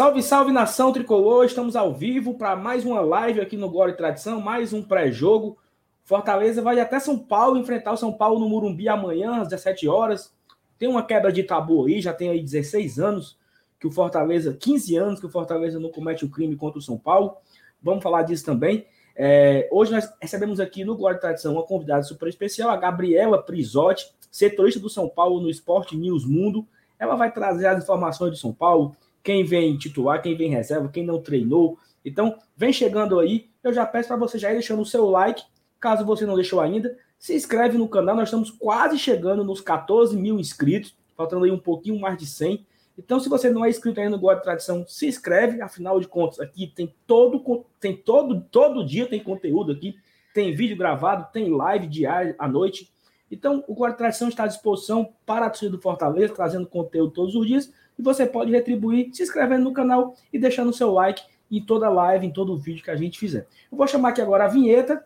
Salve, salve nação tricolor! Estamos ao vivo para mais uma live aqui no Glória e Tradição, mais um pré-jogo. Fortaleza vai até São Paulo enfrentar o São Paulo no Murumbi amanhã às 17 horas. Tem uma quebra de tabu aí, já tem aí 16 anos que o Fortaleza, 15 anos que o Fortaleza não comete o crime contra o São Paulo. Vamos falar disso também. É, hoje nós recebemos aqui no Glória e Tradição uma convidada super especial, a Gabriela Prisotti, setorista do São Paulo no Esporte News Mundo. Ela vai trazer as informações de São Paulo, quem vem titular, quem vem reserva, quem não treinou. Então, vem chegando aí. Eu já peço para você já ir deixando o seu like, caso você não deixou ainda. Se inscreve no canal, nós estamos quase chegando nos 14 mil inscritos, faltando aí um pouquinho mais de 100. Então, se você não é inscrito ainda no Guarda Tradição, se inscreve. Afinal de contas, aqui tem todo, tem todo, todo dia tem conteúdo aqui, tem vídeo gravado, tem live diária à noite. Então, o Guarda Tradição está à disposição para a torcida do Fortaleza, trazendo conteúdo todos os dias. E você pode retribuir se inscrevendo no canal e deixando o seu like em toda live, em todo vídeo que a gente fizer. Eu vou chamar aqui agora a vinheta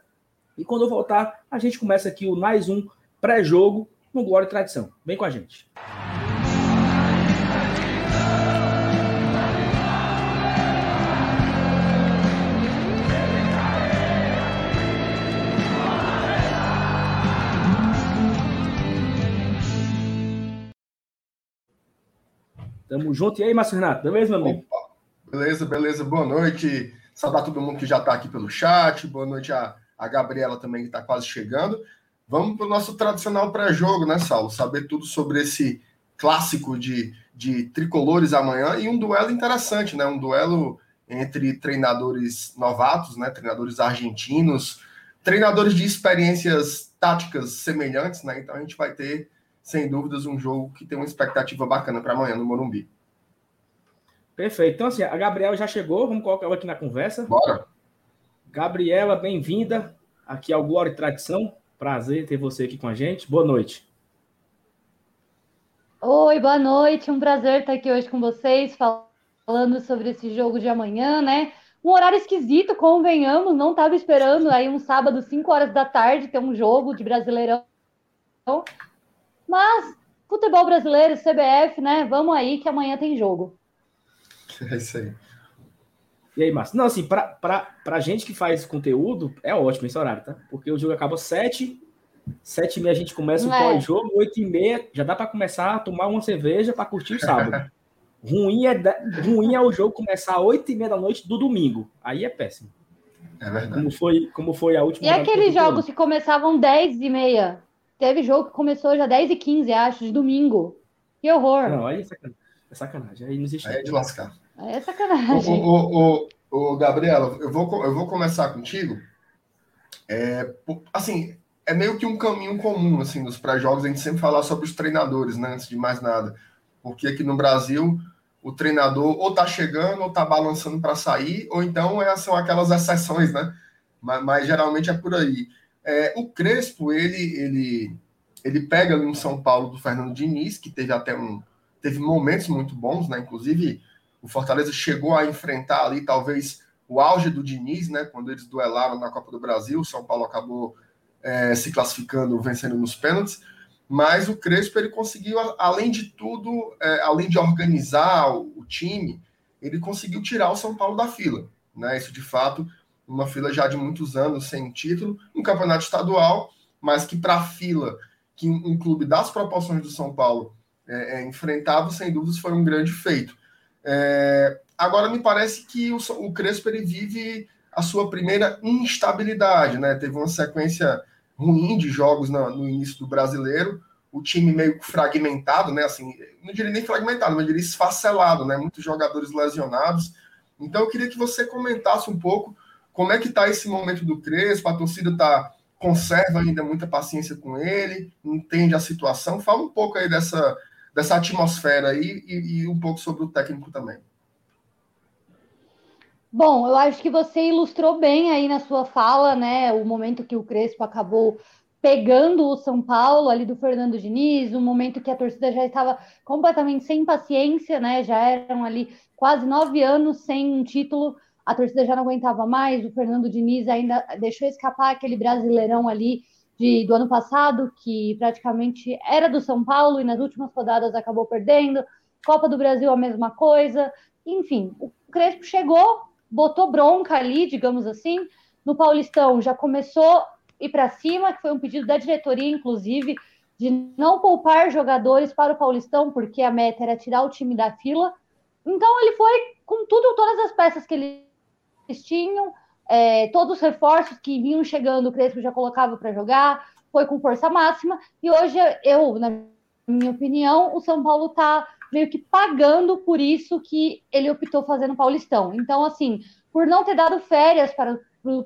e quando eu voltar, a gente começa aqui o mais um pré-jogo no Glória e Tradição. Vem com a gente. Tamo junto. E aí, Márcio Renato, beleza, meu amigo? Opa. Beleza, beleza. Boa noite. Saudar todo mundo que já está aqui pelo chat. Boa noite a, a Gabriela também, que está quase chegando. Vamos para o nosso tradicional pré-jogo, né, Saulo? Saber tudo sobre esse clássico de, de tricolores amanhã e um duelo interessante, né? Um duelo entre treinadores novatos, né? Treinadores argentinos, treinadores de experiências táticas semelhantes, né? Então a gente vai ter sem dúvidas, um jogo que tem uma expectativa bacana para amanhã no Morumbi. Perfeito. Então, assim, a Gabriela já chegou, vamos colocar ela aqui na conversa. Bora. Gabriela, bem-vinda aqui ao Glória e Tradição. Prazer ter você aqui com a gente. Boa noite. Oi, boa noite. Um prazer estar aqui hoje com vocês, falando sobre esse jogo de amanhã, né? Um horário esquisito, convenhamos, não estava esperando aí um sábado, 5 horas da tarde, ter um jogo de Brasileirão. Mas futebol brasileiro, CBF, né? Vamos aí que amanhã tem jogo. É isso aí. E aí, Márcio? Não, assim, pra, pra, pra gente que faz conteúdo, é ótimo esse horário, tá? Porque o jogo acaba sete, sete e meia a gente começa o é. pós-jogo, oito e meia já dá para começar a tomar uma cerveja para curtir o sábado. ruim, é, ruim é o jogo começar oito e meia da noite do domingo. Aí é péssimo. É verdade. Como foi, como foi a última... E aqueles jogos que começavam dez e meia? Teve jogo que começou já 10 e 15, acho, de domingo. Que horror. Não, aí é sacanagem. É sacanagem. Aí não existe. Aí é de lascar. Aí é sacanagem. O, o, o, o, Gabriela, eu vou, eu vou começar contigo. É, assim, é meio que um caminho comum, assim, nos pré-jogos, a gente sempre falar sobre os treinadores, né, antes de mais nada. Porque aqui no Brasil, o treinador ou tá chegando, ou tá balançando para sair, ou então é, são aquelas exceções, né? Mas, mas geralmente é por aí. É, o Crespo, ele, ele, ele pega ali no São Paulo do Fernando Diniz, que teve até um. Teve momentos muito bons, né? Inclusive, o Fortaleza chegou a enfrentar ali, talvez, o auge do Diniz, né? Quando eles duelaram na Copa do Brasil, o São Paulo acabou é, se classificando, vencendo nos pênaltis. Mas o Crespo, ele conseguiu, além de tudo, é, além de organizar o, o time, ele conseguiu tirar o São Paulo da fila. Né? Isso, de fato, uma fila já de muitos anos sem título, um campeonato estadual, mas que para a fila que um clube das proporções do São Paulo é, é, enfrentava, sem dúvidas, foi um grande feito. É, agora, me parece que o, o Crespo ele vive a sua primeira instabilidade, né? Teve uma sequência ruim de jogos no, no início do brasileiro, o time meio fragmentado, né? Assim, não diria nem fragmentado, mas diria esfacelado, né? Muitos jogadores lesionados. Então, eu queria que você comentasse um pouco como é que está esse momento do Crespo? A torcida tá, conserva ainda muita paciência com ele, entende a situação. Fala um pouco aí dessa, dessa atmosfera aí e, e um pouco sobre o técnico também. Bom, eu acho que você ilustrou bem aí na sua fala, né? O momento que o Crespo acabou pegando o São Paulo ali do Fernando Diniz, um momento que a torcida já estava completamente sem paciência, né? Já eram ali quase nove anos sem um título a torcida já não aguentava mais, o Fernando Diniz ainda deixou escapar aquele brasileirão ali de, do ano passado, que praticamente era do São Paulo e nas últimas rodadas acabou perdendo. Copa do Brasil, a mesma coisa. Enfim, o Crespo chegou, botou bronca ali, digamos assim. No Paulistão já começou ir para cima, que foi um pedido da diretoria, inclusive, de não poupar jogadores para o Paulistão, porque a meta era tirar o time da fila. Então ele foi com tudo, todas as peças que eles tinham, é, todos os reforços que vinham chegando, o Crespo já colocava para jogar, foi com força máxima. E hoje eu, na minha opinião, o São Paulo está meio que pagando por isso que ele optou fazer no Paulistão. Então, assim, por não ter dado férias para,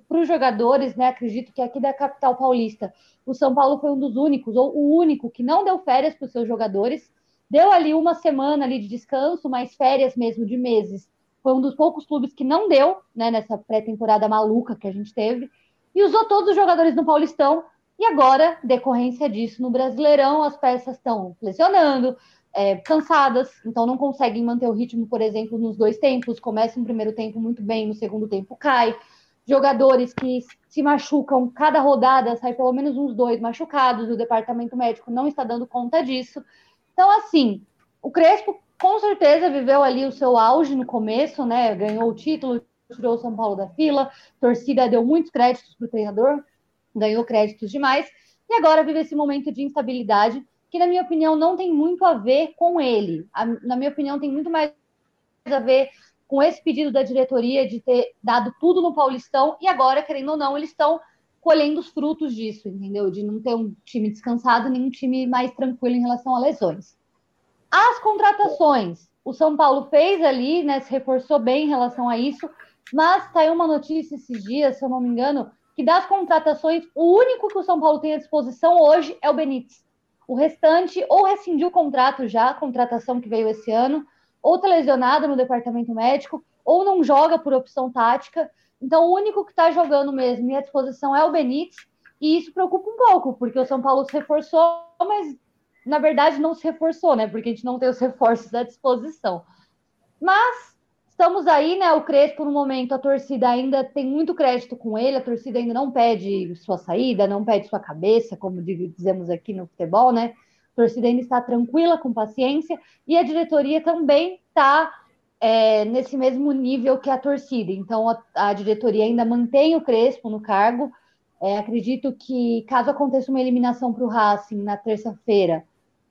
para os jogadores, né? Acredito que aqui da capital paulista, o São Paulo foi um dos únicos, ou o único, que não deu férias para os seus jogadores. Deu ali uma semana ali de descanso, mas férias mesmo de meses. Foi um dos poucos clubes que não deu, né, nessa pré-temporada maluca que a gente teve. E usou todos os jogadores no Paulistão. E agora, decorrência disso, no Brasileirão, as peças estão lesionando, é, cansadas, então não conseguem manter o ritmo, por exemplo, nos dois tempos. Começa um primeiro tempo muito bem, no segundo tempo cai. Jogadores que se machucam cada rodada, sai pelo menos uns dois machucados. O departamento médico não está dando conta disso. Então, assim, o Crespo com certeza viveu ali o seu auge no começo, né? Ganhou o título, tirou o São Paulo da fila, torcida deu muitos créditos para o treinador, ganhou créditos demais, e agora vive esse momento de instabilidade que, na minha opinião, não tem muito a ver com ele. A, na minha opinião, tem muito mais a ver com esse pedido da diretoria de ter dado tudo no Paulistão e agora, querendo ou não, eles estão colhendo os frutos disso, entendeu? De não ter um time descansado, nem um time mais tranquilo em relação a lesões. As contratações, o São Paulo fez ali, né, se reforçou bem em relação a isso, mas saiu uma notícia esses dias, se eu não me engano, que das contratações, o único que o São Paulo tem à disposição hoje é o Benítez. O restante ou rescindiu o contrato já, a contratação que veio esse ano, ou está lesionado no departamento médico, ou não joga por opção tática. Então, o único que está jogando mesmo e à disposição é o Benítez, e isso preocupa um pouco, porque o São Paulo se reforçou, mas na verdade não se reforçou, né? Porque a gente não tem os reforços à disposição. Mas Estamos aí, né? O Crespo, no momento, a torcida ainda tem muito crédito com ele, a torcida ainda não pede sua saída, não pede sua cabeça, como dizemos aqui no futebol, né? A torcida ainda está tranquila, com paciência, e a diretoria também está é, nesse mesmo nível que a torcida. Então, a, a diretoria ainda mantém o Crespo no cargo. É, acredito que, caso aconteça uma eliminação para o Racing na terça-feira,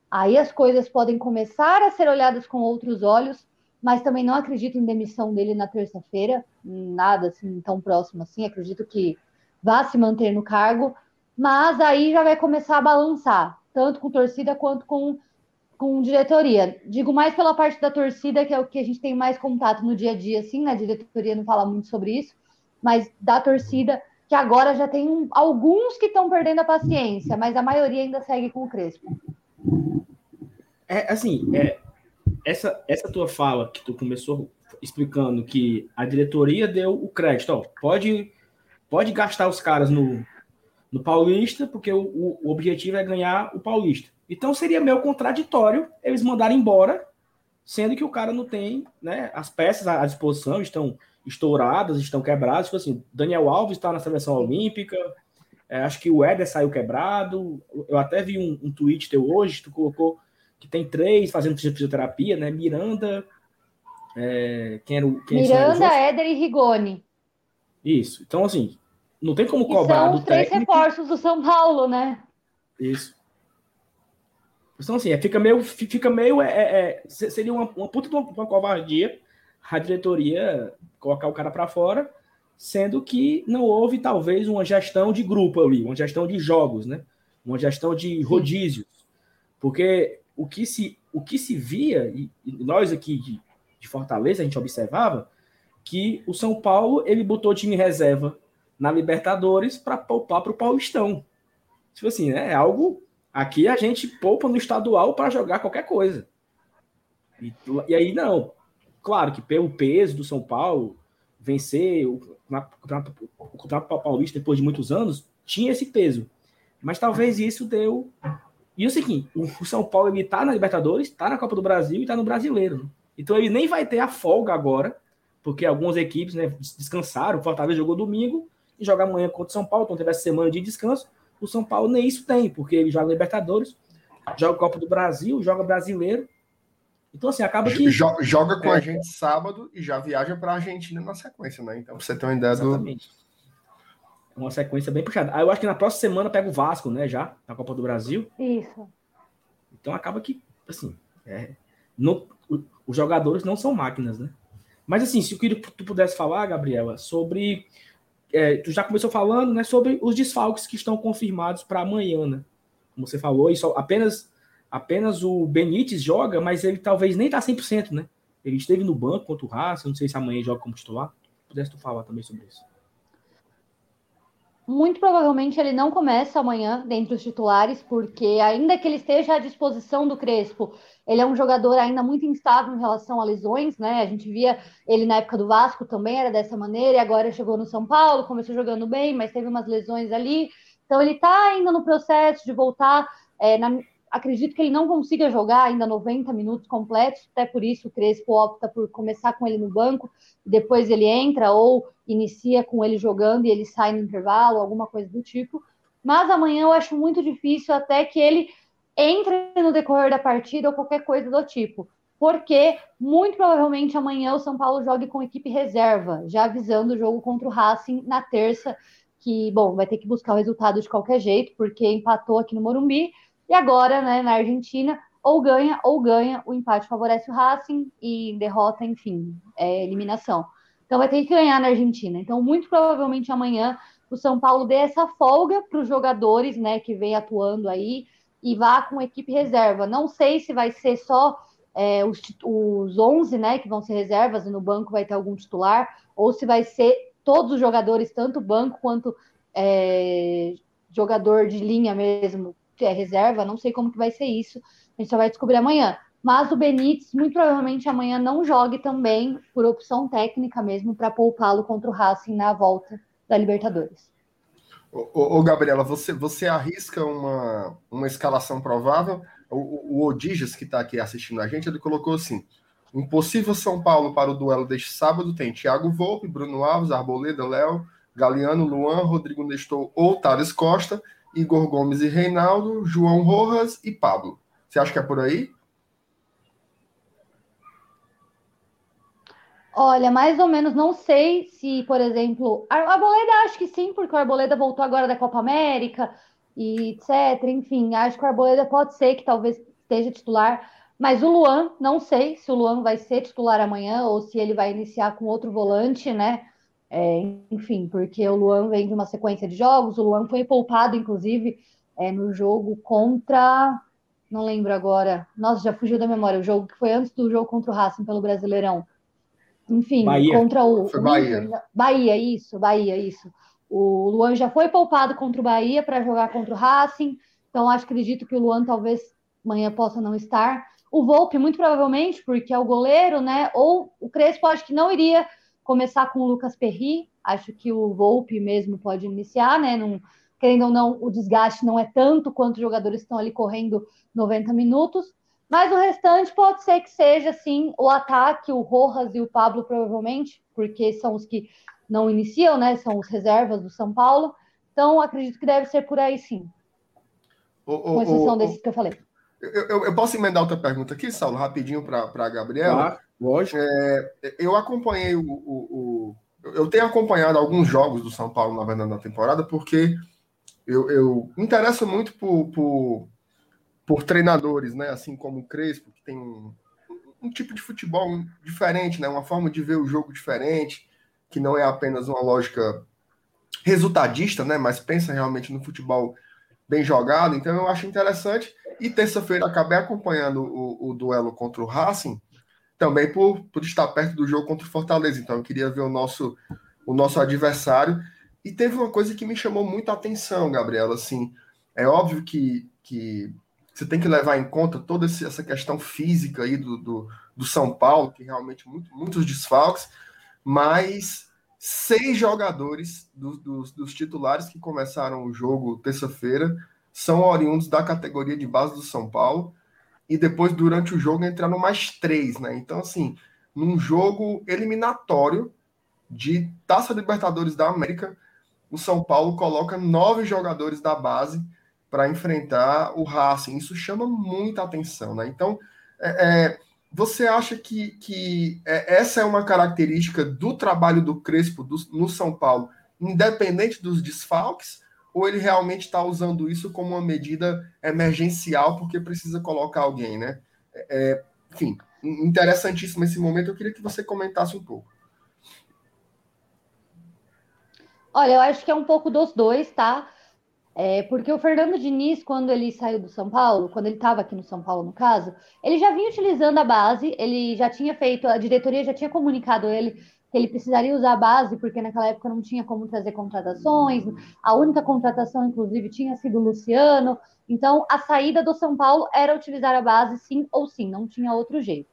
aí as coisas podem começar a ser olhadas com outros olhos mas também não acredito em demissão dele na terça-feira, nada assim tão próximo assim. Acredito que vá se manter no cargo, mas aí já vai começar a balançar, tanto com torcida quanto com, com diretoria. Digo mais pela parte da torcida, que é o que a gente tem mais contato no dia a dia, assim, né? A diretoria não fala muito sobre isso, mas da torcida, que agora já tem alguns que estão perdendo a paciência, mas a maioria ainda segue com o Crespo. É, assim, é, essa, essa tua fala que tu começou explicando que a diretoria deu o crédito, ó, pode, pode gastar os caras no, no Paulista, porque o, o, objetivo é ganhar o Paulista. Então seria meio contraditório eles mandarem embora, sendo que o cara não tem né, as peças à disposição, estão estouradas, estão quebradas. Tipo assim, Daniel Alves está na seleção olímpica, é, acho que o Éder saiu quebrado. Eu até vi um, um tweet teu hoje, tu colocou que tem três fazendo fisioterapia, né? Miranda, é, quem era o. Quem Miranda, Éder e Rigoni. Isso. Então, assim, não tem como cobrar. são os três técnico. reforços do São Paulo, né? Isso. Então, assim, é, fica meio. Fica meio é, é, é seria uma, uma puta de uma, uma covardia a diretoria colocar o cara para fora, sendo que não houve, talvez, uma gestão de grupo ali, uma gestão de jogos, né? Uma gestão de rodízios. Porque o que se, o que se via, e, nós aqui de, de, Fortaleza, a gente observava, que o São Paulo ele botou time reserva na Libertadores para poupar para o Paulistão. Tipo assim, né? É algo. Aqui a gente poupa no estadual para jogar qualquer coisa. E, e, aí, não. Claro que pelo peso do São Paulo, vencer o, o Campeonato Paulista depois de muitos anos, tinha esse peso. Mas talvez isso deu e o seguinte, o São Paulo ele tá na Libertadores, tá na Copa do Brasil e tá no Brasileiro. Então ele nem vai ter a folga agora, porque algumas equipes né, descansaram. O Fortaleza jogou domingo e joga amanhã contra o São Paulo, então teve essa semana de descanso. O São Paulo nem isso tem, porque ele joga Libertadores, joga Copa do Brasil, joga Brasileiro. Então, assim, acaba que. Joga com é. a gente sábado e já viaja para a Argentina na sequência, né? Então, você tem uma ideia Exatamente. do. É uma sequência bem puxada. Ah, eu acho que na próxima semana pega o Vasco, né? Já, na Copa do Brasil. Isso. Então acaba que, assim, é, no, os jogadores não são máquinas, né? Mas assim, se eu queria que tu pudesse falar, Gabriela, sobre. É, tu já começou falando, né, sobre os desfalques que estão confirmados para amanhã, né? Como você falou, isso apenas apenas o Benítez joga, mas ele talvez nem tá 100%, né? Ele esteve no banco contra o Raça, não sei se amanhã joga como titular. Pudesse tu falar também sobre isso. Muito provavelmente ele não começa amanhã dentre os titulares, porque ainda que ele esteja à disposição do Crespo, ele é um jogador ainda muito instável em relação a lesões, né? A gente via ele na época do Vasco também era dessa maneira, e agora chegou no São Paulo, começou jogando bem, mas teve umas lesões ali. Então ele está ainda no processo de voltar. É, na, acredito que ele não consiga jogar ainda 90 minutos completos, até por isso o Crespo opta por começar com ele no banco, depois ele entra ou inicia com ele jogando e ele sai no intervalo, alguma coisa do tipo. Mas amanhã eu acho muito difícil até que ele entre no decorrer da partida ou qualquer coisa do tipo. Porque muito provavelmente amanhã o São Paulo jogue com equipe reserva, já avisando o jogo contra o Racing na terça, que, bom, vai ter que buscar o resultado de qualquer jeito, porque empatou aqui no Morumbi, e agora, né, na Argentina, ou ganha ou ganha, o empate favorece o Racing e derrota, enfim, é eliminação. Então vai ter que ganhar na Argentina. Então, muito provavelmente amanhã o São Paulo dê essa folga para os jogadores, né, que vem atuando aí e vá com equipe reserva. Não sei se vai ser só é, os, os 11, né, que vão ser reservas e no banco vai ter algum titular, ou se vai ser todos os jogadores, tanto banco quanto é, jogador de linha mesmo, é reserva, não sei como que vai ser isso, a gente só vai descobrir amanhã. Mas o Benítez, muito provavelmente amanhã não jogue também, por opção técnica mesmo, para poupá-lo contra o Racing na volta da Libertadores. Ô, Gabriela, você, você arrisca uma, uma escalação provável? O, o Odijas, que está aqui assistindo a gente, ele colocou assim: um possível São Paulo para o duelo deste sábado tem Thiago Volpe, Bruno Alves, Arboleda, Léo, Galeano, Luan, Rodrigo Nestor ou Thales Costa, Igor Gomes e Reinaldo, João Rojas e Pablo. Você acha que é por aí? Olha, mais ou menos, não sei se, por exemplo, Arboleda acho que sim, porque o Arboleda voltou agora da Copa América e etc. Enfim, acho que o Arboleda pode ser que talvez esteja titular, mas o Luan, não sei se o Luan vai ser titular amanhã ou se ele vai iniciar com outro volante, né? É, enfim, porque o Luan vem de uma sequência de jogos, o Luan foi poupado, inclusive, é, no jogo contra. Não lembro agora. Nossa, já fugiu da memória. O jogo que foi antes do jogo contra o Racing pelo Brasileirão enfim, Bahia. contra o. Foi Bahia. Bahia, isso, Bahia, isso. O Luan já foi poupado contra o Bahia para jogar contra o Racing, então acho acredito que o Luan talvez amanhã possa não estar. O Volpe, muito provavelmente, porque é o goleiro, né? Ou o Crespo, acho que não iria começar com o Lucas Perry. Acho que o Volpe mesmo pode iniciar, né? Não, querendo ou não, o desgaste não é tanto quanto os jogadores estão ali correndo 90 minutos. Mas o restante pode ser que seja, sim, o ataque, o Rojas e o Pablo, provavelmente, porque são os que não iniciam, né? São os reservas do São Paulo. Então, acredito que deve ser por aí, sim. O, com exceção o, desses que eu falei. Eu, eu, eu, posso emendar outra pergunta aqui, Saulo, rapidinho para a Gabriela? Ah, lógico. É, eu acompanhei o, o, Eu tenho acompanhado alguns jogos do São Paulo, na verdade, na temporada, porque eu, eu me interesso muito por, por por treinadores, né? Assim como o Crespo, que tem um, um tipo de futebol diferente, né? Uma forma de ver o jogo diferente, que não é apenas uma lógica resultadista, né? Mas pensa realmente no futebol bem jogado. Então eu acho interessante. E terça-feira acabei acompanhando o, o, duelo contra o Racing, também por, por estar perto do jogo contra o Fortaleza. Então eu queria ver o nosso, o nosso adversário. E teve uma coisa que me chamou muita atenção, Gabriela. Assim, é óbvio que, que você tem que levar em conta toda essa questão física aí do, do, do São Paulo, que realmente muito, muitos desfalques, mas seis jogadores do, dos, dos titulares que começaram o jogo terça-feira são oriundos da categoria de base do São Paulo, e depois, durante o jogo, entraram mais três, né? Então, assim, num jogo eliminatório de Taça Libertadores da América, o São Paulo coloca nove jogadores da base para enfrentar o Racing. Isso chama muita atenção, né? Então, é, é, você acha que, que é, essa é uma característica do trabalho do Crespo do, no São Paulo, independente dos desfalques, ou ele realmente está usando isso como uma medida emergencial porque precisa colocar alguém, né? É, é enfim, interessantíssimo esse momento. Eu queria que você comentasse um pouco. Olha, eu acho que é um pouco dos dois, tá? É, porque o Fernando Diniz, quando ele saiu do São Paulo, quando ele estava aqui no São Paulo, no caso, ele já vinha utilizando a base, ele já tinha feito, a diretoria já tinha comunicado ele ele precisaria usar a base, porque naquela época não tinha como trazer contratações, a única contratação, inclusive, tinha sido o Luciano. Então, a saída do São Paulo era utilizar a base, sim ou sim, não tinha outro jeito.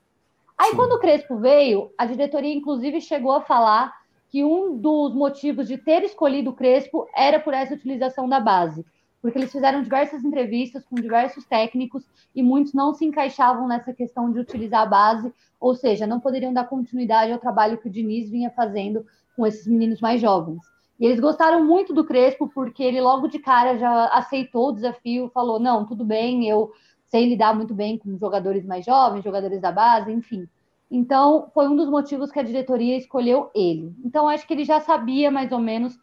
Aí, sim. quando o Crespo veio, a diretoria, inclusive, chegou a falar que um dos motivos de ter escolhido o Crespo era por essa utilização da base, porque eles fizeram diversas entrevistas com diversos técnicos e muitos não se encaixavam nessa questão de utilizar a base, ou seja, não poderiam dar continuidade ao trabalho que o Diniz vinha fazendo com esses meninos mais jovens. E eles gostaram muito do Crespo porque ele logo de cara já aceitou o desafio, falou: "Não, tudo bem, eu sei lidar muito bem com jogadores mais jovens, jogadores da base, enfim". Então, foi um dos motivos que a diretoria escolheu ele. Então, acho que ele já sabia mais ou menos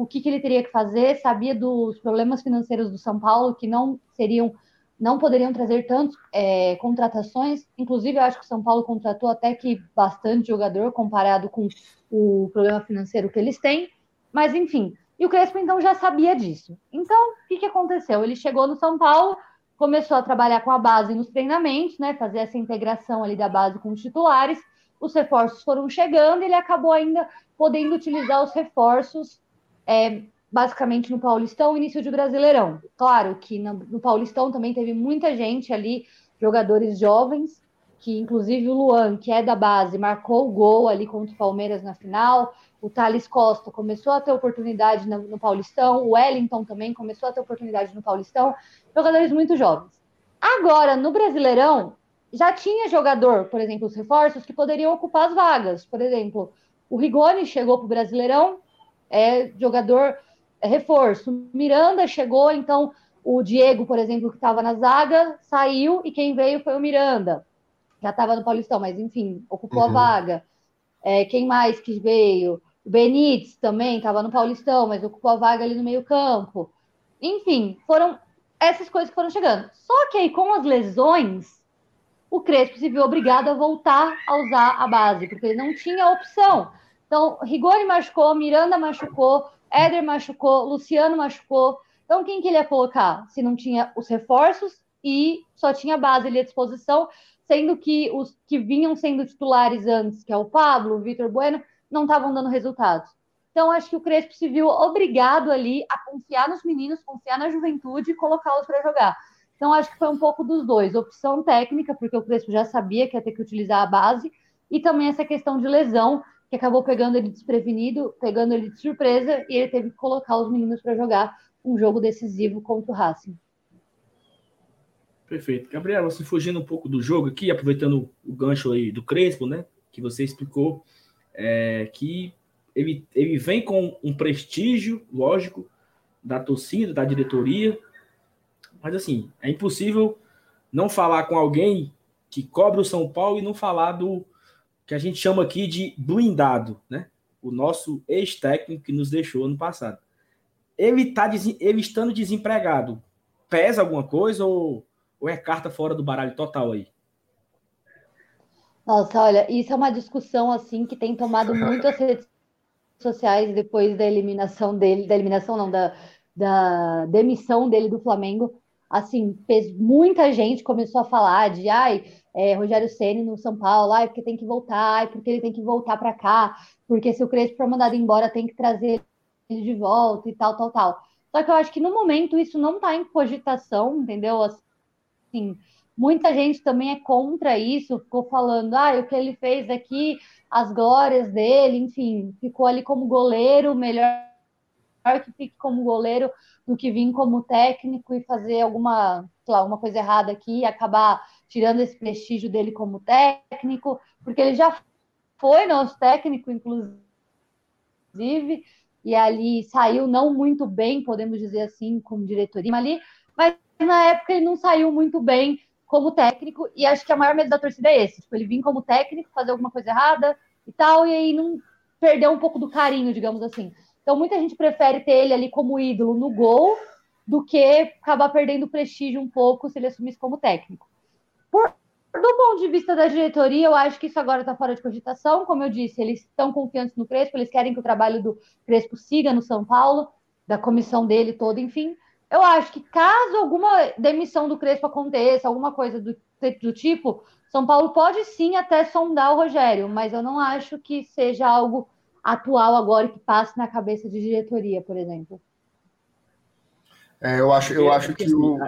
o que, que ele teria que fazer, sabia dos problemas financeiros do São Paulo, que não seriam, não poderiam trazer tantas é, contratações. Inclusive, eu acho que o São Paulo contratou até que bastante jogador comparado com o problema financeiro que eles têm. Mas, enfim, e o Crespo então já sabia disso. Então, o que, que aconteceu? Ele chegou no São Paulo, começou a trabalhar com a base nos treinamentos, né, fazer essa integração ali da base com os titulares. Os reforços foram chegando ele acabou ainda podendo utilizar os reforços é, basicamente no Paulistão, início de Brasileirão. Claro que no, no, Paulistão também teve muita gente ali, jogadores jovens, que inclusive o Luan, que é da base, marcou o gol ali contra o Palmeiras na final. O Thales Costa começou a ter oportunidade no, no Paulistão, o Wellington também começou a ter oportunidade no Paulistão jogadores muito jovens. Agora, no Brasileirão, já tinha jogador, por exemplo, os reforços, que poderiam ocupar as vagas. Por exemplo, o Rigoni chegou para o Brasileirão, é jogador é reforço. Miranda chegou, então o Diego, por exemplo, que estava na zaga, saiu e quem veio foi o Miranda. Já estava no Paulistão, mas enfim, ocupou uhum. a vaga. É, quem mais que veio? O Benítez também estava no Paulistão, mas ocupou a vaga ali no meio-campo. Enfim, foram essas coisas que foram chegando. Só que aí, com as lesões, o Crespo se viu obrigado a voltar a usar a base, porque ele não tinha opção. Então, Rigoni machucou, Miranda machucou, Éder machucou, Luciano machucou. Então, quem que ele ia colocar? Se não tinha os reforços e só tinha base ali à disposição, sendo que os que vinham sendo titulares antes, que é o Pablo, o Vitor Bueno, não estavam dando resultados. Então, acho que o Crespo se viu obrigado ali a confiar nos meninos, confiar na juventude e colocá-los para jogar. Então, acho que foi um pouco dos dois. Opção técnica, porque o Crespo já sabia que ia ter que utilizar a base, e também essa questão de lesão, que acabou pegando ele desprevenido, pegando ele de surpresa, e ele teve que colocar os meninos para jogar um jogo decisivo contra o Racing. Perfeito. Gabriela, você fugindo um pouco do jogo aqui, aproveitando o gancho aí do Crespo, né? Que você explicou é, que ele, ele vem com um prestígio, lógico, da torcida, da diretoria, mas assim, é impossível não falar com alguém que cobra o São Paulo e não falar do que a gente chama aqui de blindado, né? O nosso ex-técnico que nos deixou ano passado. Ele, tá, ele estando desempregado, pesa alguma coisa ou, ou é carta fora do baralho total aí? Nossa, olha, isso é uma discussão assim que tem tomado muitas redes sociais depois da eliminação dele, da eliminação não, da, da demissão dele do Flamengo, assim, muita gente começou a falar de, ai, é, Rogério Ceni no São Paulo, ai, porque tem que voltar, ai, porque ele tem que voltar para cá, porque se o Crespo for mandado embora tem que trazer ele de volta e tal, tal, tal. Só que eu acho que no momento isso não está em cogitação, entendeu? Assim, muita gente também é contra isso, ficou falando, ah, o que ele fez aqui as glórias dele, enfim, ficou ali como goleiro, melhor que fique como goleiro do que vir como técnico e fazer alguma, sei lá, alguma coisa errada aqui e acabar tirando esse prestígio dele como técnico, porque ele já foi nosso técnico, inclusive, e ali saiu não muito bem, podemos dizer assim, como diretoria ali, mas na época ele não saiu muito bem como técnico, e acho que a maior medo da torcida é esse, tipo, ele vir como técnico, fazer alguma coisa errada e tal, e aí não perder um pouco do carinho, digamos assim. Então muita gente prefere ter ele ali como ídolo no gol do que acabar perdendo prestígio um pouco se ele assumisse como técnico. Por, do ponto de vista da diretoria, eu acho que isso agora está fora de cogitação. Como eu disse, eles estão confiantes no Crespo, eles querem que o trabalho do Crespo siga no São Paulo, da comissão dele toda, enfim. Eu acho que caso alguma demissão do Crespo aconteça, alguma coisa do, do tipo, São Paulo pode sim até sondar o Rogério, mas eu não acho que seja algo atual agora que passe na cabeça de diretoria, por exemplo. É, eu acho, eu acho que assim, o.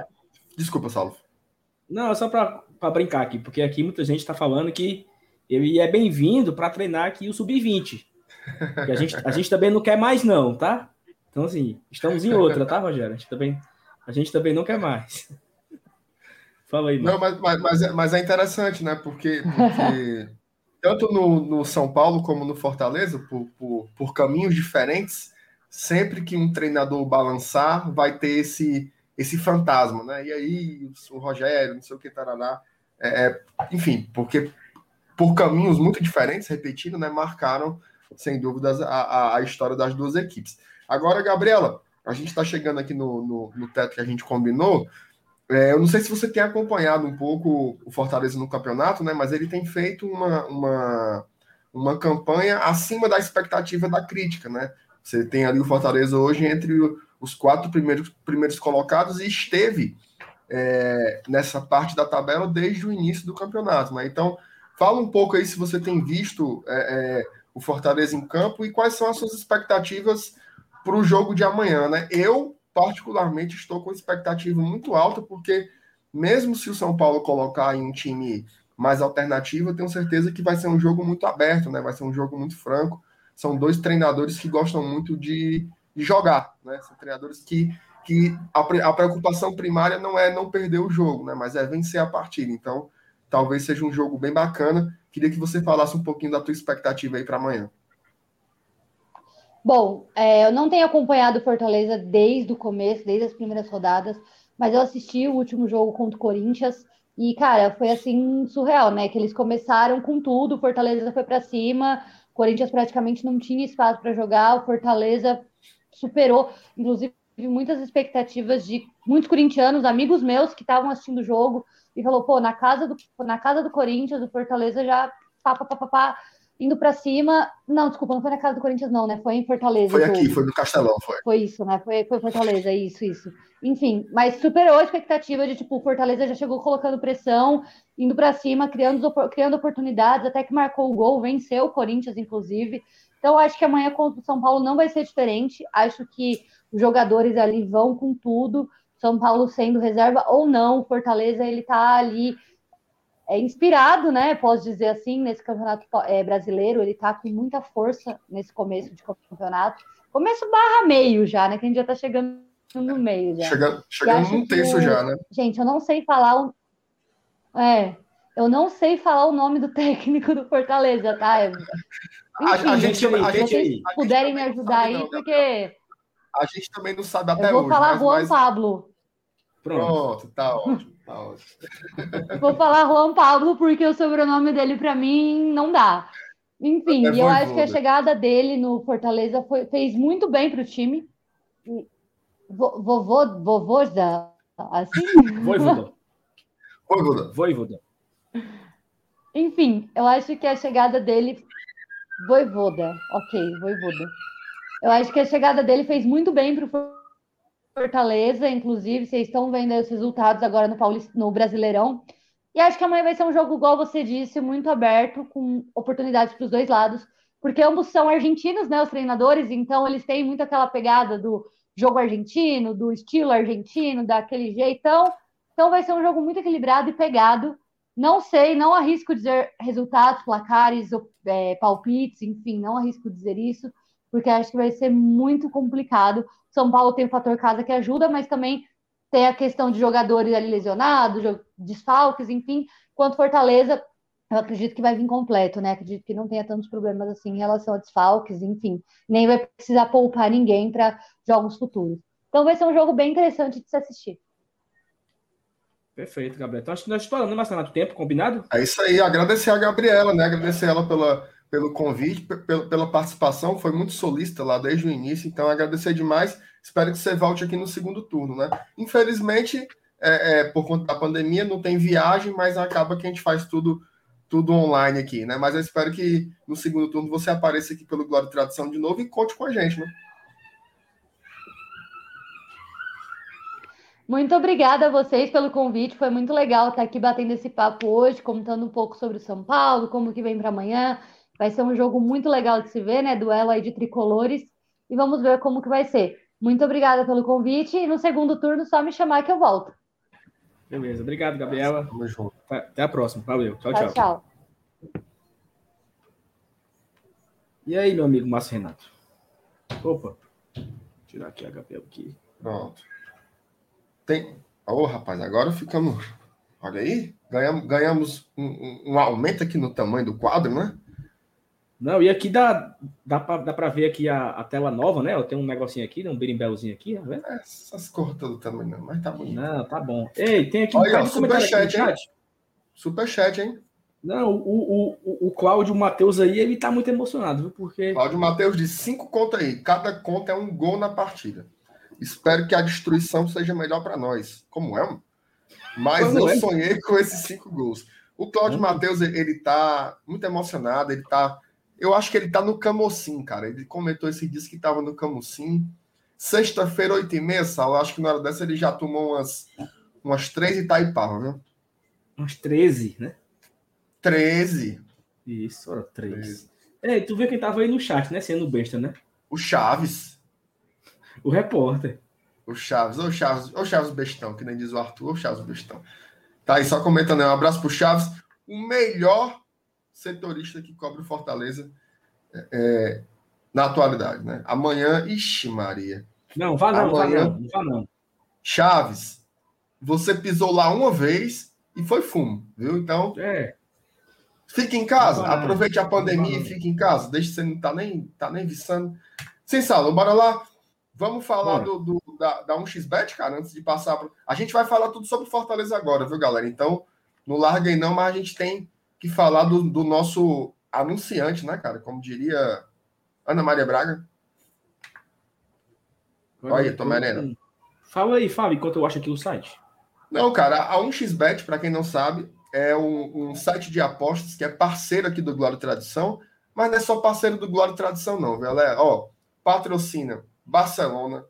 Desculpa, Saulo. Não, só para brincar aqui, porque aqui muita gente está falando que ele é bem-vindo para treinar aqui o Sub-20. A gente, a gente também não quer mais, não, tá? Então, assim, estamos em outra, tá, Rogério? A gente também, a gente também não quer mais. Fala aí, mano. Não, mas, mas, mas, é, mas é interessante, né? Porque, porque tanto no, no, São Paulo como no Fortaleza, por, por, por, caminhos diferentes, sempre que um treinador balançar, vai ter esse, esse fantasma, né? E aí, o, Rogério, não sei o que, tarará. É, é, enfim, porque por caminhos muito diferentes, repetindo, né? Marcaram, sem dúvidas, a, a, história das duas equipes. Agora, Gabriela, a gente está chegando aqui no, no, no, teto que a gente combinou. É, eu não sei se você tem acompanhado um pouco o Fortaleza no campeonato, né? Mas ele tem feito uma, uma, uma campanha acima da expectativa da crítica, né? Você tem ali o Fortaleza hoje entre os quatro primeiros, primeiros colocados e esteve é, nessa parte da tabela desde o início do campeonato, né? Então, fala um pouco aí se você tem visto é, é, o Fortaleza em campo e quais são as suas expectativas para o jogo de amanhã, né? Eu, particularmente, estou com expectativa muito alta, porque mesmo se o São Paulo colocar em um time mais alternativo, eu tenho certeza que vai ser um jogo muito aberto, né? Vai ser um jogo muito franco. São dois treinadores que gostam muito de, de jogar, né? São treinadores que, que a, a preocupação primária não é não perder o jogo, né? Mas é vencer a partida. Então, talvez seja um jogo bem bacana. Queria que você falasse um pouquinho da tua expectativa aí para amanhã. Bom, é, eu não tenho acompanhado o Fortaleza desde o começo, desde as primeiras rodadas, mas eu assisti o último jogo contra o Corinthians e, cara, foi assim surreal, né? Que eles começaram com tudo, o Fortaleza foi para cima, o Corinthians praticamente não tinha espaço para jogar, o Fortaleza superou, inclusive, muitas expectativas de muitos corintianos, amigos meus que estavam assistindo o jogo, e falou, pô, na casa do, na casa do Corinthians, o Fortaleza já pá, pá, pá, pá, pá indo para cima. Não, desculpa, não foi na casa do Corinthians, não, né? Foi em Fortaleza. Foi aqui, foi no Castelão, foi. Foi isso, né? Foi, foi Fortaleza, isso, isso. Enfim, mas superou a expectativa de, tipo, o Fortaleza já chegou colocando pressão, indo para cima, criando, criando oportunidades, até que marcou o gol, venceu o Corinthians, inclusive. Então, acho que amanhã contra o São Paulo não vai ser diferente. Acho que os jogadores ali vão com tudo. São Paulo sendo reserva ou não, o Fortaleza ele tá ali é inspirado, né? Posso dizer assim, nesse campeonato é, brasileiro, ele está com muita força nesse começo de campeonato. Começo barra meio já, né? Que a gente já está chegando no meio já. Chega, chegando num terço já, né? Gente, eu não sei falar o. É, eu não sei falar o nome do técnico do Fortaleza, tá? Enfim, a, a gente, a gente, vocês a puderem me ajudar aí, não, porque. A gente também não sabe até eu vou hoje. Vou falar Juan mas... Pablo. Pronto, Pronto tá ótimo. Vou falar Juan Pablo porque o sobrenome dele para mim não dá. Enfim, é eu acho que a chegada dele no Fortaleza foi, fez muito bem para o time. Vovô, vovôza, assim? Voivoda. Voivoda. Voivoda. Enfim, eu acho que a chegada dele. Voivoda, ok, Voivoda. Eu acho que a chegada dele fez muito bem para o Fortaleza, inclusive, vocês estão vendo os resultados agora no, Paulista, no Brasileirão. E acho que amanhã vai ser um jogo, igual você disse, muito aberto, com oportunidades para os dois lados, porque ambos são argentinos, né, os treinadores, então eles têm muito aquela pegada do jogo argentino, do estilo argentino, daquele jeitão. Então vai ser um jogo muito equilibrado e pegado. Não sei, não arrisco dizer resultados, placares, é, palpites, enfim, não arrisco dizer isso, porque acho que vai ser muito complicado. São Paulo tem o fator casa que ajuda, mas também tem a questão de jogadores ali lesionados, desfalques, enfim. Quanto Fortaleza, eu acredito que vai vir completo, né? Acredito que não tenha tantos problemas assim em relação a desfalques, enfim. Nem vai precisar poupar ninguém para jogos futuros. Então vai ser um jogo bem interessante de se assistir. Perfeito, Gabriel. Então acho que nós estouramos, né, Marcelo? Tempo combinado? É isso aí. Agradecer a Gabriela, né? Agradecer ela pela, pelo convite, pela, participação. Foi muito solista lá desde o início. Então, agradecer demais. Espero que você volte aqui no segundo turno, né? Infelizmente, é, é, por conta da pandemia, não tem viagem, mas acaba que a gente faz tudo tudo online aqui, né? Mas eu espero que no segundo turno você apareça aqui pelo Glória e Tradição de novo e conte com a gente, né? Muito obrigada a vocês pelo convite. Foi muito legal estar aqui batendo esse papo hoje, contando um pouco sobre o São Paulo, como que vem para amanhã. Vai ser um jogo muito legal de se ver, né? Duelo aí de tricolores. E vamos ver como que vai ser. Muito obrigada pelo convite. E no segundo turno, só me chamar que eu volto. Beleza, obrigado, Gabriela. Tamo junto. Até a próxima. Valeu. Tchau, tchau. Tchau. tchau. E aí, meu amigo Márcio Renato? Opa. Vou tirar aqui a Gabriela aqui. Pronto. Tem. Ô, oh, rapaz, agora ficamos. Olha aí, ganhamos, ganhamos um, um, um, aumento aqui no tamanho do quadro, né? Não, e aqui dá, dá para ver aqui a, a, tela nova, né? Eu tenho um negocinho aqui, um berimbelzinho aqui, tá vendo? É, essas cores todo tamanho não, mas tá bonito. Não, tá bom. Ei, tem aqui Olha, um superchat, hein? Superchat, hein? Não, o, o, o Cláudio Matheus aí, ele tá muito emocionado, viu? Porque. Cláudio Matheus de cinco contas aí. Cada conta é um gol na partida. Espero que a destruição seja melhor para nós. Como é? Mas Como eu é? sonhei com esses cinco gols. O Cláudio hum. Matheus, ele tá muito emocionado, ele tá eu acho que ele tá no Camocim, cara. Ele comentou esse disco que tava no Camocim. Sexta-feira, oito e meia. Eu acho que na hora dessa ele já tomou umas, umas três Itaipava, viu? Umas 13, né? 13. Isso, era 13. É, tu viu quem tava aí no chat, né? Sendo besta, né? O Chaves. O repórter. O Chaves, ô Chaves, ô Chaves Bestão, que nem diz o Arthur, ô Chaves Bestão. Tá aí só comentando aí, um abraço pro Chaves. O melhor setorista que cobre o Fortaleza é, é, na atualidade, né? Amanhã, ixi, Maria. Não, vá não, Amanhã, vá não, vá não. Chaves, você pisou lá uma vez e foi fumo, viu? Então, é. fique em casa, aproveite a pandemia e fique em casa. Deixa você não tá nem, tá nem viçando. Sem sala, bora lá. Vamos falar do, do, da, da 1xBet, cara, antes de passar pro... A gente vai falar tudo sobre Fortaleza agora, viu, galera? Então, não larguem não, mas a gente tem que falar do, do nosso anunciante, né, cara? Como diria Ana Maria Braga. Olha aí, Tomerena. Fala aí, fala, enquanto eu acho aqui o site. Não, cara, a 1xBet, para quem não sabe, é um, um, site de apostas que é parceiro aqui do Glória e Tradição, mas não é só parceiro do Glória e Tradição, não, galera. Ó, patrocina Barcelona,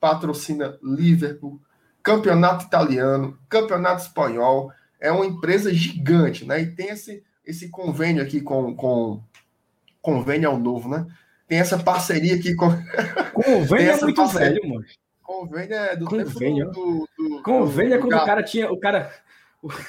patrocina Liverpool, Campeonato Italiano, Campeonato Espanhol, é uma empresa gigante, né? E tem esse, esse convênio aqui com, com convênio ao novo, né? Tem essa parceria aqui com. Convênio é muito parceria. velho, mano. Convênio é do convênio. do, do, Convênio é quando o cara tinha. O cara...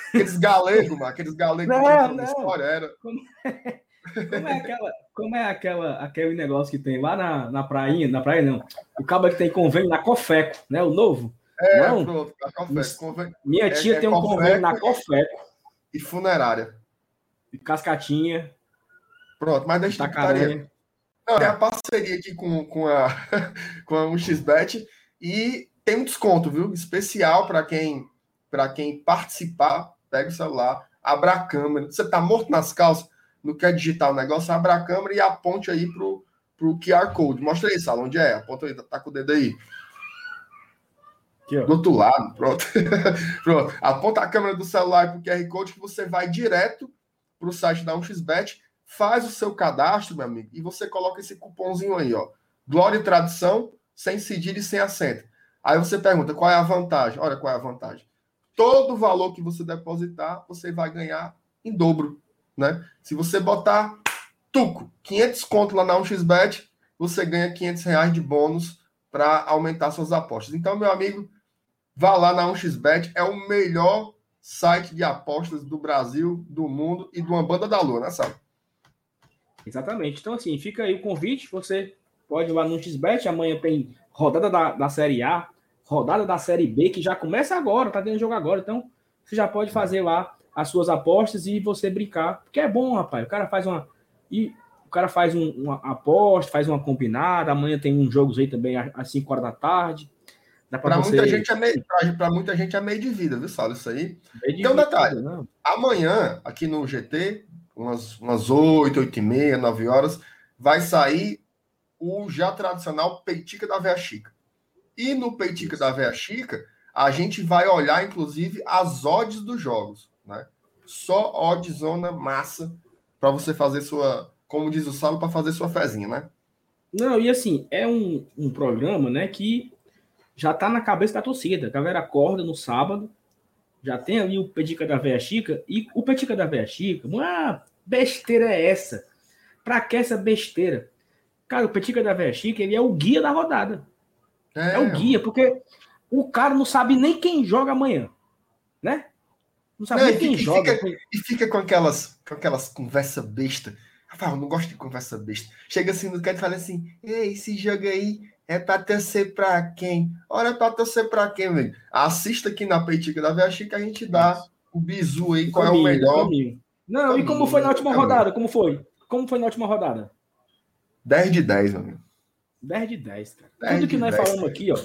Aqueles galegos, mano. Aqueles galegos não, que não. história era. Como é, como é, aquela, como é aquela, aquele negócio que tem lá na, na prainha, na praia não. O cabo que tem convênio na Cofeco, né? O novo. É, não, pronto, a Cofeco. Minha tia é, tem um convênio na Cofeco. E funerária. E cascatinha. Pronto, mas deixa eu Não, tem a parceria aqui com, com a, com a 1xBet e tem um desconto, viu? Especial para quem, quem participar. Pega o celular, abra a câmera. Você tá morto nas calças, não quer digitar o negócio, abra a câmera e aponte aí pro, pro QR Code. Mostra aí, Sala, onde é? Aponta aí, tá com o dedo aí. Aqui, do outro lado, pronto. pronto. Aponta a câmera do celular para o QR Code que você vai direto para o site da 1xBet, faz o seu cadastro, meu amigo, e você coloca esse cupomzinho aí, ó. Glória e tradição, sem cedilha e sem acento. Aí você pergunta qual é a vantagem. Olha qual é a vantagem. Todo valor que você depositar, você vai ganhar em dobro, né? Se você botar tuco, 500 conto lá na 1xBet, você ganha 500 reais de bônus para aumentar suas apostas. Então, meu amigo, Vá lá na 1xBet, é o melhor site de apostas do Brasil, do mundo e de uma banda da lua, né, Sal? Exatamente. Então, assim, fica aí o convite. Você pode ir lá no XBet. Amanhã tem rodada da, da Série A, rodada da Série B, que já começa agora, tá tendo jogo agora. Então, você já pode fazer lá as suas apostas e você brincar. Porque é bom, rapaz. O cara faz uma. E o cara faz um, uma aposta, faz uma combinada. Amanhã tem uns jogos aí também às 5 horas da tarde Para você... muita gente é meio, para muita gente é meio de vida, viu, Saulo? Isso aí. Tem um detalhe. Não. Amanhã, aqui no GT, umas, umas 8, 8 e meia, 9 horas, vai sair o já tradicional Peitica da Veia Chica. E no Peitica da Veia Chica, a gente vai olhar, inclusive, as odds dos jogos. Né? Só oddzona massa para você fazer sua, como diz o Saulo, para fazer sua fezinha, né? Não, e assim, é um, um programa, né, que já tá na cabeça da torcida. A galera acorda no sábado, já tem ali o Pedica da Véia Chica, e o Pedica da Véia Chica, uma besteira é essa? Pra que essa besteira? Cara, o Pedica da Véia Chica, ele é o guia da rodada. É. é o guia, porque o cara não sabe nem quem joga amanhã, né? Não sabe não, nem quem joga. Fica, e fica com aquelas, com aquelas conversa besta Rafael, não gosto de conversa besta. Chega assim no cara e fala assim: Ei, esse jogo aí é pra torcer pra quem? Ora, é pra torcer pra quem, velho? Assista aqui na Peitica da Via que a gente dá o bizu aí, qual caminho, é o melhor. Caminho. Não, caminho, e como foi na última rodada? Como foi? Como foi na última rodada? 10 de 10, meu amigo. 10 de 10, cara. 10 Tudo que nós 10. falamos aqui, ó.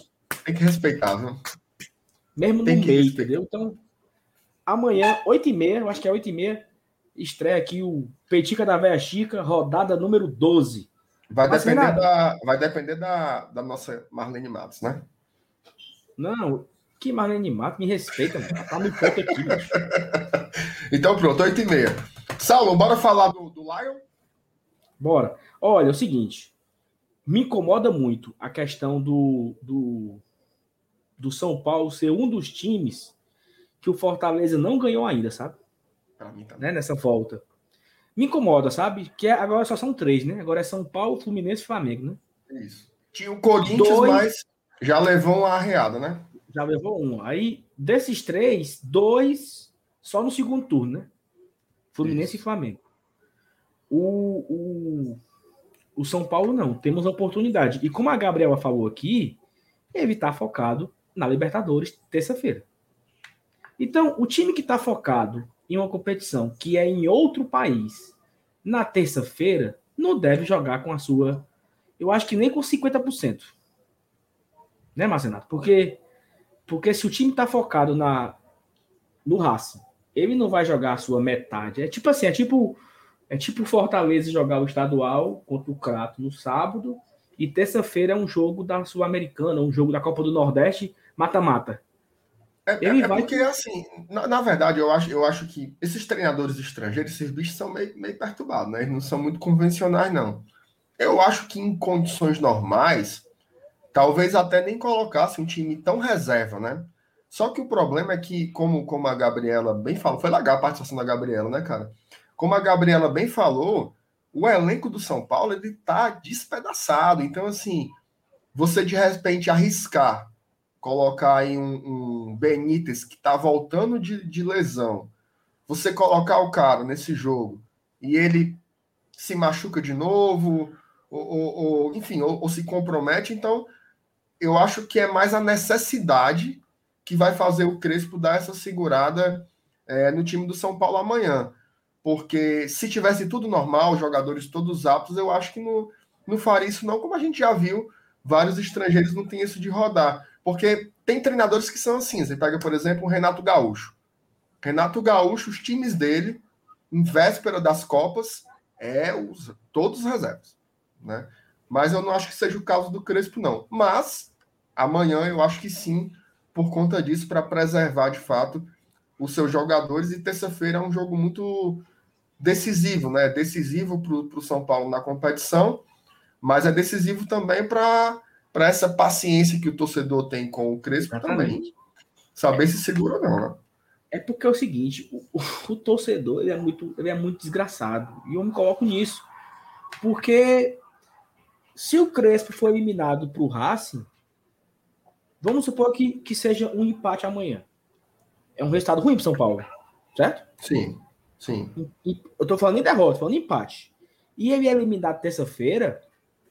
Tem que respeitar, viu? Mesmo Tem no meio, respeitar. entendeu? Então, amanhã, 8h30, eu acho que é 8h30, estreia aqui o Petica da Véia Chica, rodada número 12. Vai Mas, depender, da, vai depender da, da nossa Marlene Matos, né? Não, que Marlene Matos, me respeita, mano. Tá no ponto aqui, bicho. então pronto, 8 e meia. Saulo, bora falar do, do Lion? Bora. Olha, é o seguinte. Me incomoda muito a questão do, do, do São Paulo ser um dos times que o Fortaleza não ganhou ainda, sabe? Pra mim também. Né, nessa volta. Me incomoda, sabe? Que é, agora só são três, né? Agora é São Paulo, Fluminense e Flamengo, né? Isso. Tinha o Corinthians, dois... mas já levou uma arreada, né? Já levou um. Aí, desses três, dois só no segundo turno, né? Fluminense Isso. e Flamengo. O, o, o São Paulo não. Temos a oportunidade. E como a Gabriela falou aqui, ele está focado na Libertadores terça-feira. Então, o time que está focado em uma competição que é em outro país, na terça-feira, não deve jogar com a sua. Eu acho que nem com 50%. Né, Marcenato? Porque, porque se o time está focado na no Racing, ele não vai jogar a sua metade. É tipo assim, é tipo é tipo Fortaleza jogar o estadual contra o Crato no sábado e terça-feira é um jogo da Sul-Americana, um jogo da Copa do Nordeste, mata-mata. É, ele é vai... porque, assim, na, na, verdade, eu acho, eu acho que esses treinadores estrangeiros, esses bichos são meio, meio perturbados, né? Eles não são muito convencionais, não. Eu acho que em condições normais, talvez até nem colocasse um time tão reserva, né? Só que o problema é que, como, como a Gabriela bem falou, foi legal a participação da Gabriela, né, cara? Como a Gabriela bem falou, o elenco do São Paulo, ele tá despedaçado. Então, assim, você de repente arriscar colocar aí um, um Benítez que está voltando de, de lesão, você colocar o cara nesse jogo e ele se machuca de novo, ou, ou, ou enfim, ou, ou, se compromete, então eu acho que é mais a necessidade que vai fazer o Crespo dar essa segurada é, no time do São Paulo amanhã. Porque se tivesse tudo normal, jogadores todos aptos, eu acho que não, não faria isso, não, como a gente já viu, vários estrangeiros não têm isso de rodar. Porque tem treinadores que são assim. Você pega, por exemplo, o Renato Gaúcho. Renato Gaúcho, os times dele, em véspera das Copas, é os, todos reservas. Né? Mas eu não acho que seja o caso do Crespo, não. Mas amanhã eu acho que sim, por conta disso, para preservar de fato os seus jogadores. E terça-feira é um jogo muito decisivo, né? Decisivo para o São Paulo na competição, mas é decisivo também para para essa paciência que o torcedor tem com o Crespo Exatamente. também saber é. se segura ou não, né? É porque é o seguinte, o, o, o, torcedor ele é, muito, ele é muito desgraçado. E eu me coloco nisso. Porque se o Crespo for eliminado para o Racing, vamos supor que, que seja um empate amanhã. É um resultado ruim para São Paulo, certo? Sim, sim. eu estou falando em derrota, falando em empate. E ele é eliminado terça-feira,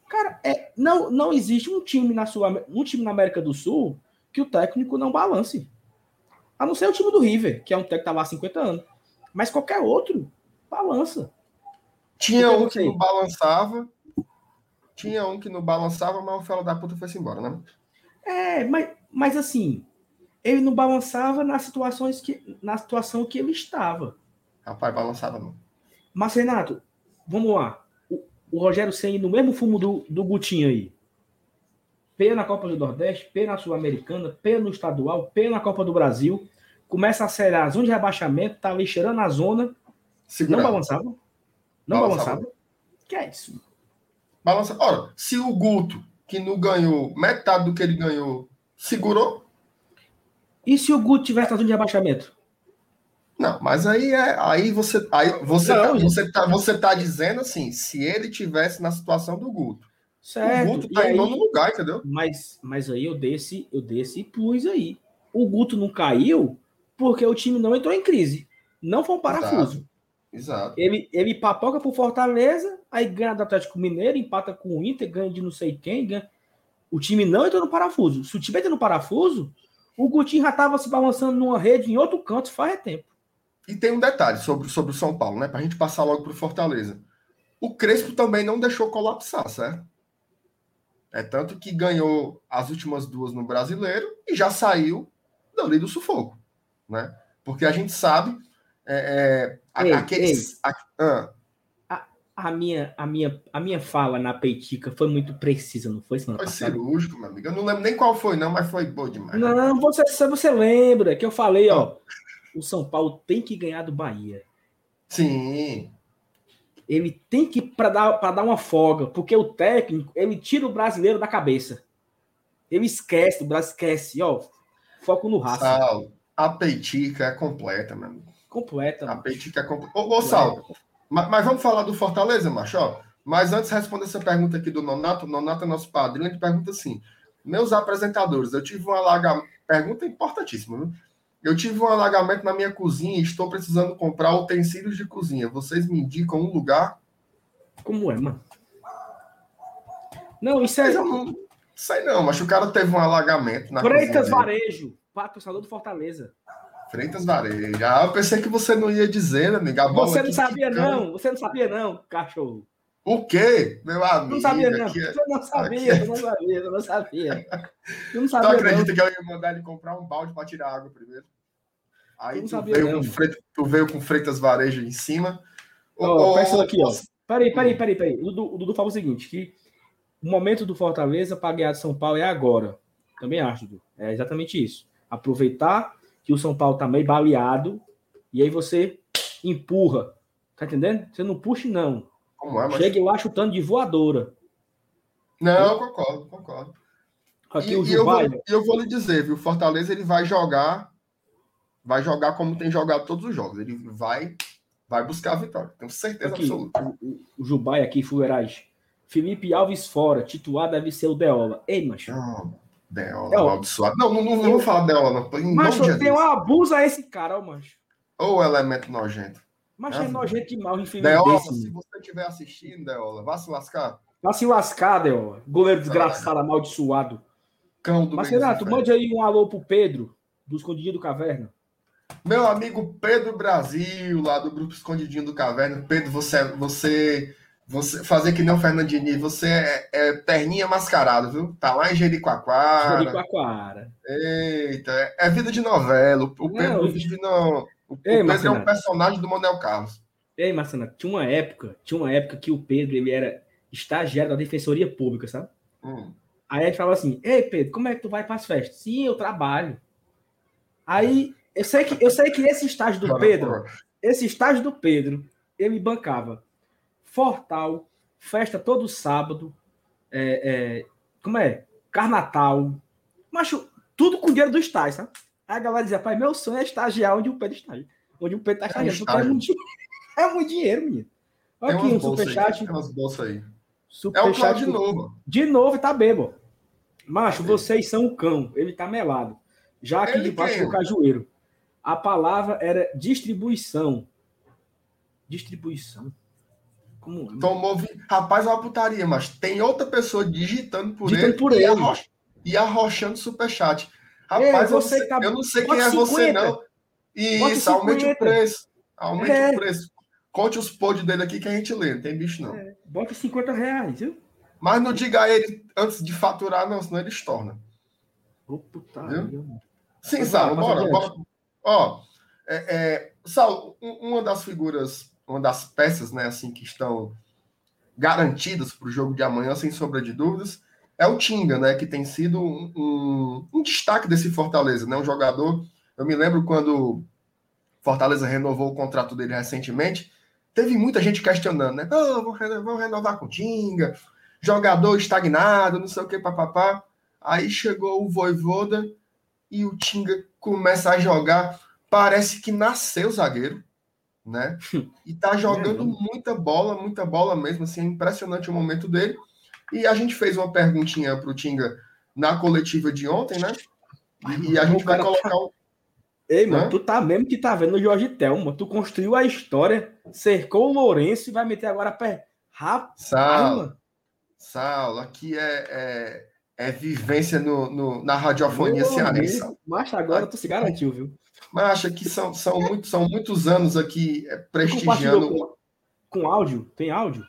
Cara, é, não, não existe um time na sua, um time na América do Sul que o técnico não balance. A não ser o time do River, que é um técnico que tá lá há 50 anos. Mas qualquer outro balança. Tinha um que não balançava. Tinha um que não balançava, mas o fela da puta foi embora, né? É, mas, mas assim, ele não balançava nas situações que, na situação que ele estava. Rapaz, balançava não. Mas, Renato, vamos lá. O, Rogério Senna no mesmo fumo do, do Gutinho aí. P na Copa do Nordeste, P na Sul-Americana, P no estadual, P na Copa do Brasil. Começa a ser a zona de rebaixamento, tá ali cheirando a zona. Segurado. Não balançava? Não balançava? balançava? Que é isso? Balança. Ora, se o Guto, que não ganhou metade do que ele ganhou, segurou. E se o Guto tivesse na zona de rebaixamento? Não, mas aí é aí você aí você não, tá, você tá, você tá dizendo assim, se ele tivesse na situação do Guto. Certo. O Guto tá em nono lugar, entendeu? Mas, mas aí eu desse, eu desse e plus aí. O Guto não caiu porque o time não entrou em crise. Não foi um parafuso. Exato. Exato. Ele, ele papoca pro Fortaleza, aí ganha do Atlético Mineiro, empata com o Inter, ganha de não sei quem, ganha. O time não entrou no parafuso. Se o time entra no parafuso, o Gutinho já tava se balançando numa rede em outro canto faz tempo. E tem um detalhe sobre, sobre o São Paulo, né? Pra gente passar logo pro Fortaleza. O Crespo também não deixou colapsar, certo? É tanto que ganhou as últimas duas no Brasileiro e já saiu dali do sufoco, né? Porque a gente sabe é, é, ei, aqueles. Ei. A, ah. a, a, minha, a, minha, a minha fala na peitica foi muito precisa, não foi? Semana foi passada? cirúrgico, meu amigo. Eu não lembro nem qual foi, não, mas foi boa demais. Não, você, você lembra que eu falei, ó. O São Paulo tem que ganhar do Bahia. Sim. Ele tem que para dar, dar uma folga, porque o técnico ele tira o brasileiro da cabeça. Ele esquece, o Brasil esquece, ó. Foco no raça. Sal, a peitica é completa, meu amigo. Completa. A Peitica é completa. Ô, ô Sal, mas, mas, vamos falar do Fortaleza, macho? Ó, mas antes de responder essa pergunta aqui do Nonato, o Nonato é nosso padrinho, ele pergunta assim: Meus apresentadores, eu tive um alagamento. Pergunta importantíssima, viu? Eu tive um alagamento na minha cozinha e estou precisando comprar utensílios de cozinha. Vocês me indicam um lugar? Como é, mano? Não, isso é. Eu não sei não, mas o cara teve um alagamento na Freitas Varejo, patrocinador do Fortaleza. Freitas Varejo. Ah, eu pensei que você não ia dizer, né, amiga. você não sabia, não. Você não sabia, não, cachorro. O quê, meu amigo? Não sabia, não. Aqui... Eu não sabia, eu não sabia, eu não sabia. Eu não sabia. Tu acredita não. que eu ia mandar ele comprar um balde para tirar água primeiro? Aí tu, veio Freitas, tu, veio com Freitas Varejo em cima. Oh, oh, aqui, ó. Peraí, peraí, peraí, peraí. O Dudu, fala o seguinte: que o momento do Fortaleza para ganhar de São Paulo é agora. Também acho, Dudu. É exatamente isso. Aproveitar que o São Paulo tá meio baleado, e aí você empurra. Tá entendendo? Você não puxa, não. Como é, mas... Chega lá chutando de voadora. Não, concordo, concordo. Aqui e, o eu, vou, eu vou lhe dizer, viu? O Fortaleza ele vai jogar, vai jogar como tem jogado todos os jogos. Ele vai, vai buscar a vitória. Tenho certeza aqui, absoluta. O, o, Jubai aqui, Fuerais. Felipe Alves fora, titular deve ser o Deola. Ei, macho. Não. Deola, é, amaldiçoado. Não, não, não, não vou falar dela, não. Em mas tem um abuso a esse cara, ó, mancho. Ou elemento nojento. Mas é, é nojento demais, infeliz Deola, desse, se você estiver assistindo, Deola, vá se lascar. Vá se lascar, Deola. Goleiro desgraçado, amaldiçoado. Cão do Mas, Renato, mande aí um alô pro Pedro, do Escondidinho do Caverna. Meu amigo Pedro Brasil, lá do Grupo Escondidinho do Caverna. Pedro, você, você você fazer que nem o Fernandini, você é, é perninha mascarado, viu? Tá lá em Jericoacoara. Jericoacoara. Eita, é, é, vida de novela. O Pedro não, vive não. O, Ei, o Pedro é um personagem do Monel Carlos. Ei, Marcena, tinha uma época, tinha uma época que o Pedro ele era estagiário da Defensoria Pública, sabe? Hum. Aí a gente falava assim: Ei, Pedro, como é que tu vai para as festas? Sim, eu trabalho. Aí eu sei que eu sei que esse estágio do Pedro, esse estágio do Pedro, ele bancava Fortal, festa todo sábado, é, é, como é? Carnatal. Macho, tudo com dinheiro do estágio, sabe? Aí a galera dizia, pai, meu sonho é estagiar onde o Pedro está. Onde o Pedro está é estagiando. É, muito, é muito dinheiro, menino. Olha aqui um superchat. Tem umas bolsas aí. Super é o chat de novo. De novo, tá bebo. Macho, é. vocês são um cão. Ele tá melado. Já aqui Ele debaixo do cajueiro. A palavra era distribuição. Distribuição. Como... Tomou. Rapaz, é uma putaria, mas tem outra pessoa digitando por digitando ele, por e, ele. Arroch... e arrochando superchat. Rapaz, você eu, tá... eu não sei quem é 50. você, não. E isso, aumente o preço. Aumente é. o preço. Conte os pods dele aqui que a gente lê, não tem bicho, não. É. Bota 50 reais, viu? Mas não diga a ele antes de faturar, não, senão ele estorna. Oh, Sim, Saulo, bora, bora. Ó, é, é, Saulo, uma das figuras, uma das peças, né, assim, que estão garantidas para o jogo de amanhã, sem sombra de dúvidas, é o Tinga, né, que tem sido um, um, destaque desse Fortaleza, né, um jogador. Eu me lembro quando Fortaleza renovou o contrato dele recentemente, teve muita gente questionando, né, oh, vou, vou renovar com o Tinga, jogador estagnado, não sei o que, papapá. Aí chegou o Voivoda e o Tinga começa a jogar. Parece que nasceu zagueiro, né? E tá jogando é, muita bola, muita bola mesmo. Assim, é impressionante o momento dele. E a gente fez uma perguntinha pro Tinga na coletiva de ontem, né? E a gente vai colocar tá... o. Ei, mano, tu tá mesmo que tá vendo o Jorge Telmo. Tu construiu a história, cercou o Lourenço e vai meter agora pé. Rapaz, Saulo, Saulo, aqui é, é é vivência no, no na radiofonia cearense. Mas agora tu se garantiu, viu? Mas que são, são, muito, são muitos anos aqui é, prestigiando. Com, com, áudio? Tem áudio?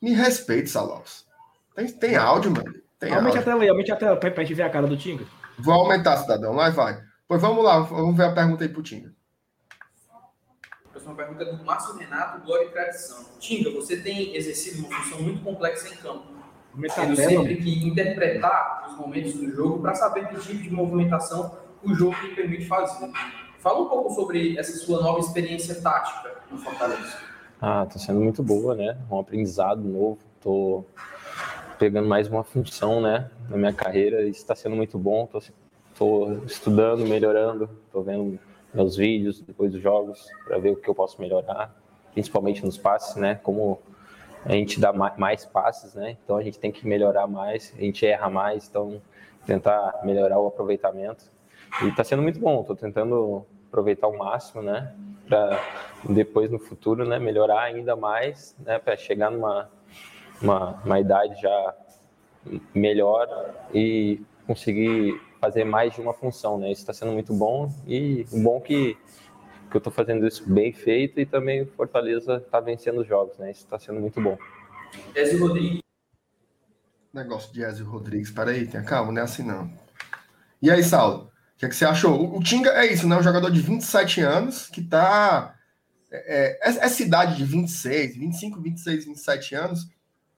Me respeite, Salaus. Tem, tem áudio, mano. Tem aumente áudio. a tela aí, aumente a tela pra, pra gente ver a cara do Tinga. Vou aumentar, cidadão. Lá vai. Pois vamos lá, vamos ver a pergunta aí pro Tinga. Uma pergunta do Márcio Renato, Glória e Tradição. Tinga, você tem exercido uma função muito complexa em campo tendo sempre que interpretar os momentos do jogo para saber que tipo de movimentação o jogo lhe permite fazer. Fala um pouco sobre essa sua nova experiência tática no Fortaleza. Ah, tá sendo muito boa, né? Um aprendizado novo. Tô pegando mais uma função, né, na minha carreira. Isso está sendo muito bom. Tô, tô estudando, melhorando. Tô vendo meus vídeos depois dos jogos para ver o que eu posso melhorar, principalmente nos passes, né? Como a gente dá mais passes, né? Então a gente tem que melhorar mais, a gente erra mais, então tentar melhorar o aproveitamento. E está sendo muito bom, estou tentando aproveitar o máximo, né? Para depois no futuro, né? Melhorar ainda mais, né? Para chegar numa uma, uma idade já melhor e conseguir fazer mais de uma função, né? Isso está sendo muito bom e o bom que que eu estou fazendo isso bem feito e também o Fortaleza está vencendo os jogos, né? Isso está sendo muito bom. Ezio Rodrigues. Negócio de Ezio Rodrigues, peraí, tenha calma, não é assim não. E aí, Saulo, o que, é que você achou? O, o, Tinga é isso, né? Um jogador de 27 anos que está. É, é, essa idade de 26, 25, 26, 27 anos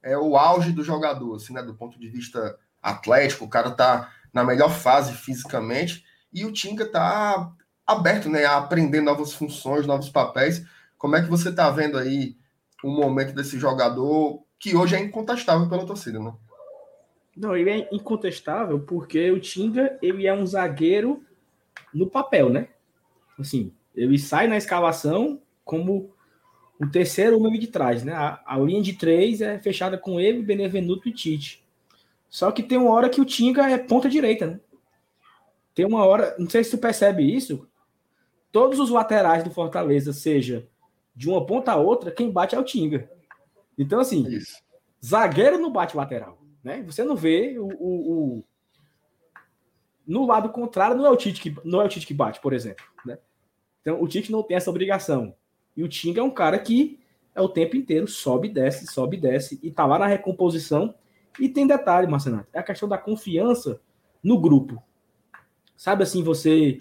é o auge do jogador, assim, né? Do ponto de vista atlético, o cara tá na melhor fase fisicamente e o Tinga tá aberto né, a aprender novas funções, novos papéis. Como é que você está vendo aí o momento desse jogador que hoje é incontestável pela torcida, né? Não, ele é incontestável porque o Tinga ele é um zagueiro no papel, né? Assim, ele sai na escalação como o terceiro homem de trás, né? A, a, linha de três é fechada com ele, Benevenuto e Tite. Só que tem uma hora que o Tinga é ponta direita, né? Tem uma hora, não sei se tu percebe isso, todos os laterais do Fortaleza, seja de uma ponta a outra, quem bate é o Tinga. Então, assim, Isso. zagueiro não bate lateral. Né? Você não vê o, o, o, No lado contrário, não é o Tite que, não é o Tite que bate, por exemplo. Né? Então, o Tite não tem essa obrigação. E o Tinga é um cara que é o tempo inteiro, sobe e desce, sobe e desce, e tá lá na recomposição. E tem detalhe, Marcenato, é a questão da confiança no grupo. Sabe assim, você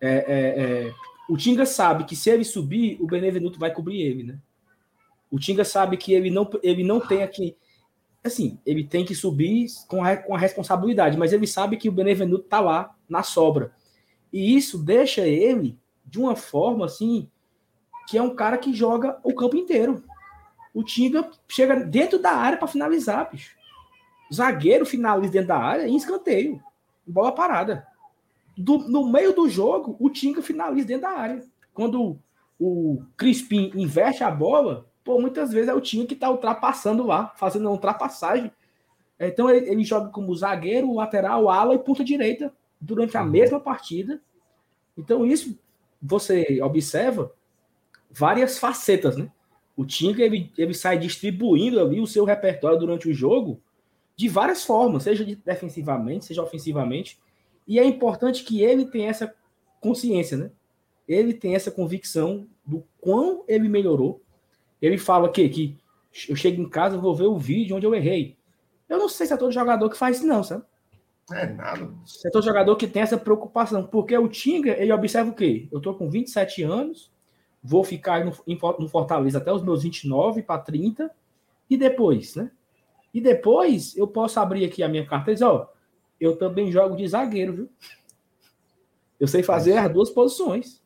é, é, é o Tinga sabe que se ele subir, o Benevenuto vai cobrir ele, né? O Tinga sabe que ele não, ele não tem aqui. Assim, ele tem que subir com a, com a responsabilidade, mas ele sabe que o Benevenuto tá lá na sobra. E isso deixa ele de uma forma assim que é um cara que joga o campo inteiro. O Tinga chega dentro da área para finalizar, bicho. Zagueiro finaliza dentro da área em escanteio. Bola parada do, no meio do jogo, o Tinga finaliza dentro da área. Quando o Crispim inverte a bola, pô, muitas vezes é o Tinga que está ultrapassando lá, fazendo uma ultrapassagem. Então ele, ele, joga como zagueiro, lateral, ala e ponta direita durante a uhum. mesma partida. Então isso você observa várias facetas, né? O Tinga ele, ele sai distribuindo ali o seu repertório durante o jogo de várias formas, seja defensivamente, seja ofensivamente. E é importante que ele tenha essa consciência, né? Ele tem essa convicção do quão ele melhorou. Ele fala que, que eu chego em casa, vou ver o vídeo onde eu errei. Eu não sei se é todo jogador que faz isso, não, sabe? É nada. Setor jogador que tem essa preocupação, porque o Tinga, ele observa o quê? Eu tô com 27 anos, vou ficar no, no Fortaleza até os meus 29 para 30, e depois, né? E depois eu posso abrir aqui a minha carta e dizer, ó, eu também jogo de zagueiro, viu? Eu sei fazer as duas posições.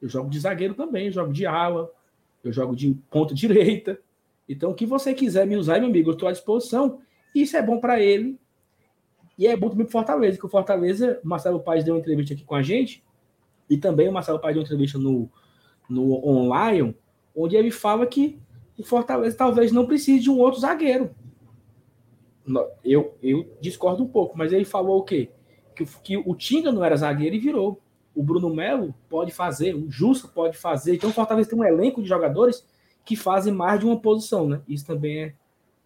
Eu jogo de zagueiro também, eu jogo de ala, eu jogo de ponta direita. Então, o que você quiser me usar, meu amigo, eu estou à disposição. Isso é bom para ele. E é bom também para Fortaleza, que o Fortaleza, o Marcelo Paes deu uma entrevista aqui com a gente, e também o Marcelo Paes deu uma entrevista no, no online, onde ele fala que o Fortaleza talvez não precise de um outro zagueiro. Eu, eu discordo um pouco, mas ele falou o quê? Que, que o Tinga não era zagueiro e virou. O Bruno Melo pode fazer, o Justo pode fazer. Então o Fortaleza tem um elenco de jogadores que fazem mais de uma posição, né? Isso também é,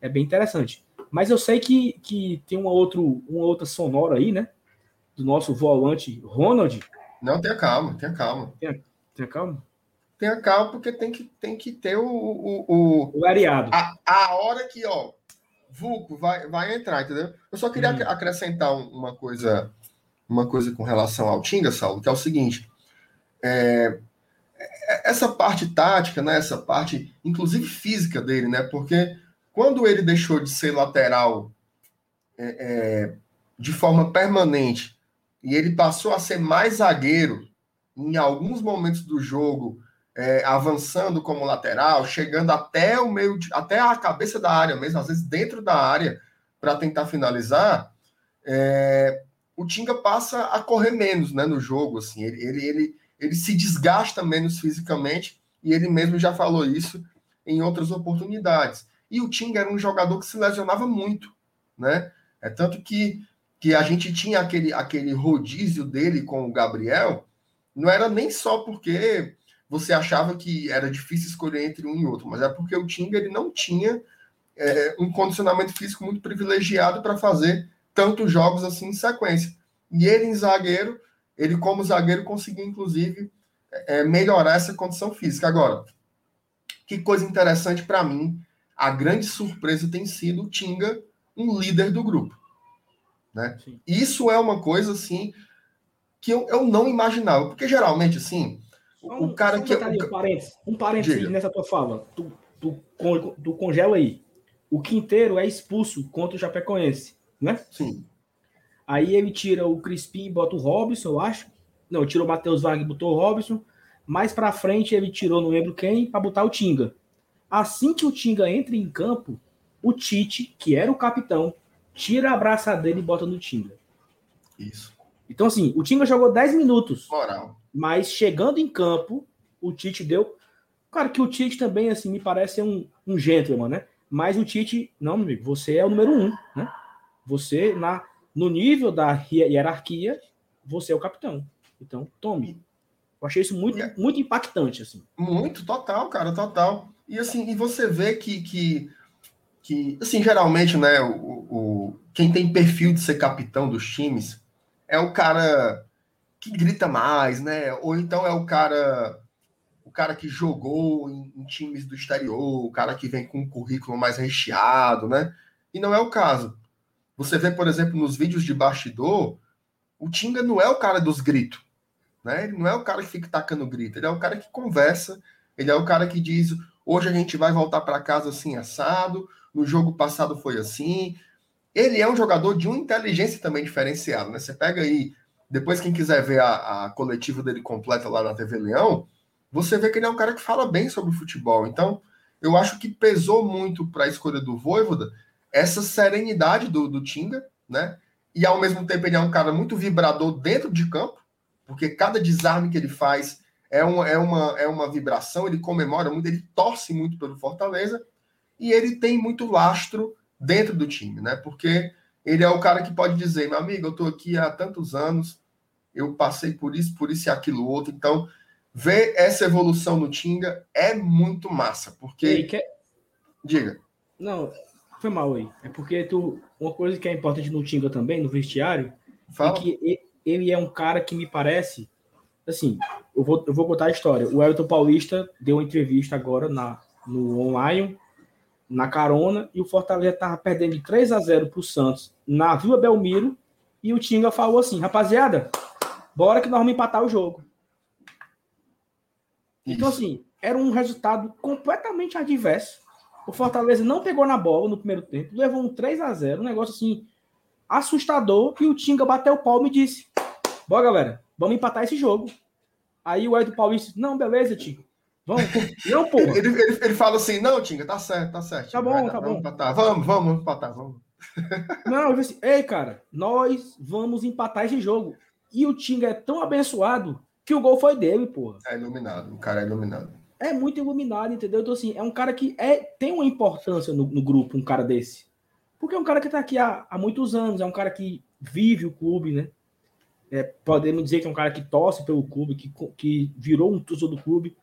é bem interessante. Mas eu sei que, que tem uma, outro, uma outra sonora aí, né? Do nosso volante Ronald. Não, tenha calma, tenha calma. Tenha, tenha calma tenha calma, porque tem que, tem que ter o. O, o, o areado. A, a hora que, ó, Vulco vai, vai entrar, entendeu? Eu só queria hum. acrescentar uma coisa uma coisa com relação ao Tinga, Saulo, que é o seguinte. É, é, essa parte tática, né, essa parte, inclusive física dele, né, porque quando ele deixou de ser lateral é, é, de forma permanente e ele passou a ser mais zagueiro em alguns momentos do jogo, é, avançando como lateral, chegando até o meio, até a cabeça da área mesmo, às vezes dentro da área, para tentar finalizar, é, o Tinga passa a correr menos né, no jogo. Assim, ele, ele, ele, ele se desgasta menos fisicamente, e ele mesmo já falou isso em outras oportunidades. E o Tinga era um jogador que se lesionava muito, né? É tanto que, que a gente tinha aquele, aquele rodízio dele com o Gabriel, não era nem só porque você achava que era difícil escolher entre um e outro, mas é porque o Tinga ele não tinha é, um condicionamento físico muito privilegiado para fazer tantos jogos assim em sequência. E ele em zagueiro, ele como zagueiro conseguiu inclusive é, melhorar essa condição física. Agora, que coisa interessante para mim, a grande surpresa tem sido o Tinga um líder do grupo. Né? Isso é uma coisa assim que eu, eu não imaginava, porque geralmente assim um, o cara que. Detalhe, um parênteses, um parênteses nessa tua fala. Tu, tu, tu, congela aí. O Quinteiro é expulso contra o Chapecoense, né? Sim. Aí ele tira o Crispim e bota o Robson, eu acho. Não, tirou o Matheus Wagner e botou o Robson. Mais pra frente ele tirou, não lembro quem, para botar o Tinga. Assim que o Tinga entra em campo, o Tite, que era o capitão, tira a braçadeira e bota no Tinga. Isso. Então, assim, o Tinga jogou 10 minutos. Moral. Mas chegando em campo, o Tite deu. Claro que o Tite também, assim, me parece um, um gentleman, né? Mas o Tite, não, meu amigo, você é o número um, né? Você, na, no nível da hierarquia, você é o capitão. Então, tome. Eu achei isso muito, é. muito impactante, assim. Muito, total, cara, total. E assim, e você vê que, que, que assim, geralmente, né, o, o, quem tem perfil de ser capitão dos times é o cara que grita mais, né? Ou então é o cara o cara que jogou em, em, times do exterior, o cara que vem com um currículo mais recheado, né? E não é o caso. Você vê, por exemplo, nos vídeos de bastidor, o Tinga não é o cara dos gritos, né? Ele não é o cara que fica tacando grito, ele é o cara que conversa, ele é o cara que diz: hoje a gente vai voltar para casa assim assado, no jogo passado foi assim. Ele é um jogador de uma inteligência também diferenciada, né? Você pega aí depois, quem quiser ver a, a coletiva dele completa lá na TV Leão, você vê que ele é um cara que fala bem sobre futebol. Então, eu acho que pesou muito para a escolha do Voivoda essa serenidade do, do Tinga, né? E ao mesmo tempo ele é um cara muito vibrador dentro de campo, porque cada desarme que ele faz é é uma, é uma vibração, ele comemora muito, ele torce muito pelo Fortaleza e ele tem muito lastro dentro do time, né? Porque ele é o cara que pode dizer, meu amigo, eu estou aqui há tantos anos, eu passei por isso, por isso e aquilo outro. Então, ver essa evolução no Tinga é muito massa, porque. Ei. Diga. Não, foi mal aí. É porque tu, uma coisa que é importante no Tinga também, no vestiário, é Fala. é que ele é um cara que me parece. Assim, eu vou, eu vou contar a história. O Elton Paulista deu uma entrevista agora na, no online, na carona, e o Fortaleza estava perdendo de 3 a 0 para o Santos na Vila Belmiro E o Tinga falou assim: rapaziada, bora que nós vamos empatar o jogo. Isso. Então, assim, era um resultado completamente adverso. O Fortaleza não pegou na bola no primeiro tempo, levou um 3 a 0 um negócio assim assustador. E o Tinga bateu o palmo e disse: Bora, galera, vamos empatar esse jogo. Aí o Edu Paulista, não, beleza, Tinga. Vamos, não, pô. Ele, ele, ele, fala assim: não, Tinga, tá certo, tá certo. Tá bom, tá bom. Empatar. Vamos, vamos empatar, vamos. Não, eu disse, ei, cara, nós vamos empatar esse jogo. E o Tinga é tão abençoado que o gol foi dele, porra. É iluminado, o cara é iluminado. É muito iluminado, entendeu? Então, assim, é um cara que é, tem uma importância no, no grupo, um cara desse. Porque é um cara que tá aqui há, há muitos anos, é um cara que vive o clube, né? É, podemos dizer que é um cara que torce pelo clube, que, que virou um torcedor do clube.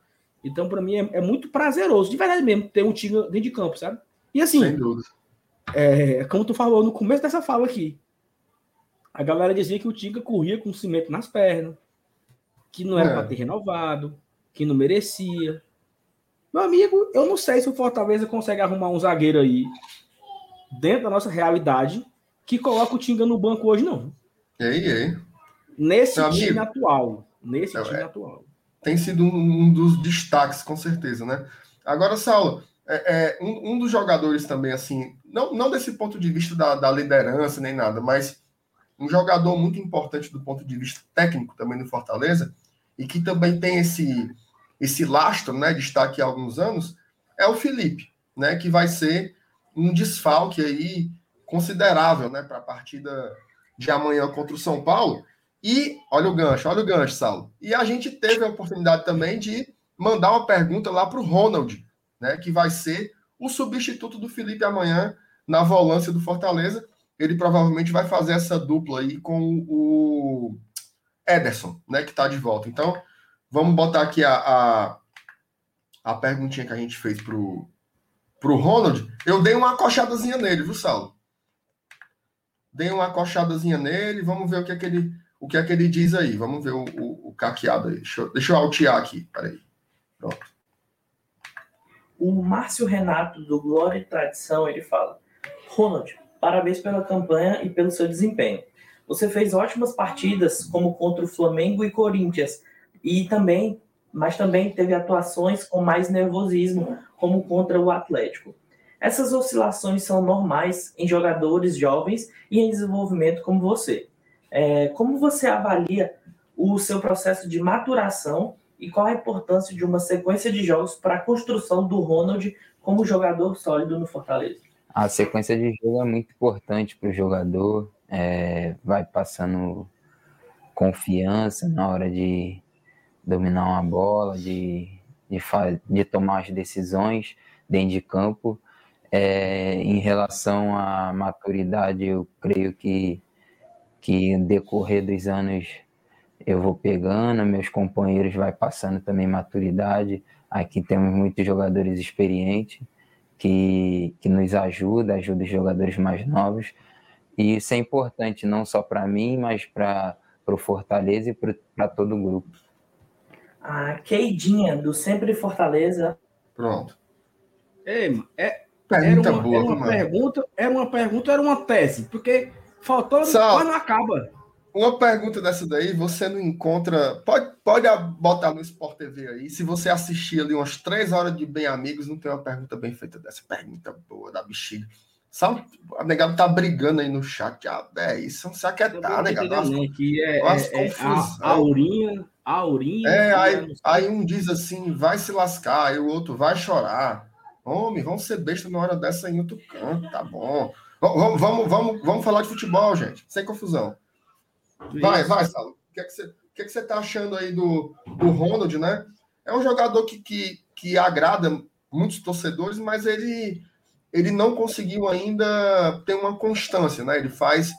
Então, para mim, é, é, muito prazeroso, de verdade mesmo, ter um Tinga dentro de campo, sabe? E assim, é, como tu falou no começo dessa fala aqui, a galera dizia que o Tinga corria com cimento nas pernas, que não era é. para ter renovado, que não merecia. Meu amigo, eu não sei se o Fortaleza consegue arrumar um zagueiro aí dentro da nossa realidade que coloca o Tinga no banco hoje, não. Ei, ei. Nesse Meu time amigo, atual. Nesse é, time é, atual. Tem sido um, dos destaques, com certeza, né? Agora, Saulo, é, é um, um, dos jogadores também, assim, não, não desse ponto de vista da, da liderança nem nada, mas um jogador muito importante do ponto de vista técnico também no Fortaleza, e que também tem esse, esse lastro, né, de estar aqui há alguns anos, é o Felipe, né, que vai ser um desfalque aí considerável, né, para a partida de amanhã contra o São Paulo. E olha o gancho, olha o gancho, Saulo. E a gente teve a oportunidade também de mandar uma pergunta lá para o Ronald, né, que vai ser o substituto do Felipe amanhã na volância do Fortaleza ele provavelmente vai fazer essa dupla aí com o Ederson, né, que está de volta. Então, vamos botar aqui a, a, a perguntinha que a gente fez pro, pro Ronald. Eu dei uma acochadazinha nele, viu, Saulo? Dei uma acochadazinha nele, vamos ver o que é que ele, o que é que ele diz aí. Vamos ver o, o, o caqueado aí. Deixa eu, deixa eu altear aqui, peraí. Pronto. O Márcio Renato, do Glória e Tradição, ele fala: Ronald, Parabéns pela campanha e pelo seu desempenho. Você fez ótimas partidas, como contra o Flamengo e Corinthians, e também, mas também teve atuações com mais nervosismo, como contra o Atlético. Essas oscilações são normais em jogadores jovens e em desenvolvimento como você. É, como você avalia o seu processo de maturação e qual a importância de uma sequência de jogos para a construção do Ronald como jogador sólido no Fortaleza? A sequência de jogo é muito importante para o jogador, é, vai passando confiança na hora de dominar uma bola, de, de, de tomar as decisões dentro de campo. É, em relação à maturidade, eu creio que, que decorrer dos anos eu vou pegando, meus companheiros vai passando também maturidade. Aqui temos muitos jogadores experientes que, que nos ajuda, ajuda os jogadores mais novos. E isso é importante não só para mim, mas para o Fortaleza e para todo o grupo. A Keidinha, do Sempre Fortaleza. Pronto. Ei, é, pergunta era uma, boa, era uma pergunta, era uma pergunta, era uma tese, porque faltou, Só, não acaba. Uma pergunta dessa daí, você não encontra. Pode, pode botar no Sport TV aí. Se você assistir ali umas três horas de Bem Amigos, não tem uma pergunta bem feita dessa. Pergunta boa da bexiga. Sabe, a negada tá brigando aí no chat. Ah, é isso, não sei que é tá, negado. Que é, é, é a, Aurinha, a Aurinha. É, aí, aí um diz assim, vai se lascar, aí o outro vai chorar. Homem, vamos ser besta na hora dessa em outro canto, tá bom. Vamos, vamos, vamos, vamos falar de futebol, gente, sem confusão. Vai, vai, Salo. O que, é que, você, o que, é que você tá achando aí do, do Ronald, né? É um jogador que, que, que agrada muitos torcedores, mas ele, ele não conseguiu ainda ter uma constância, né? Ele faz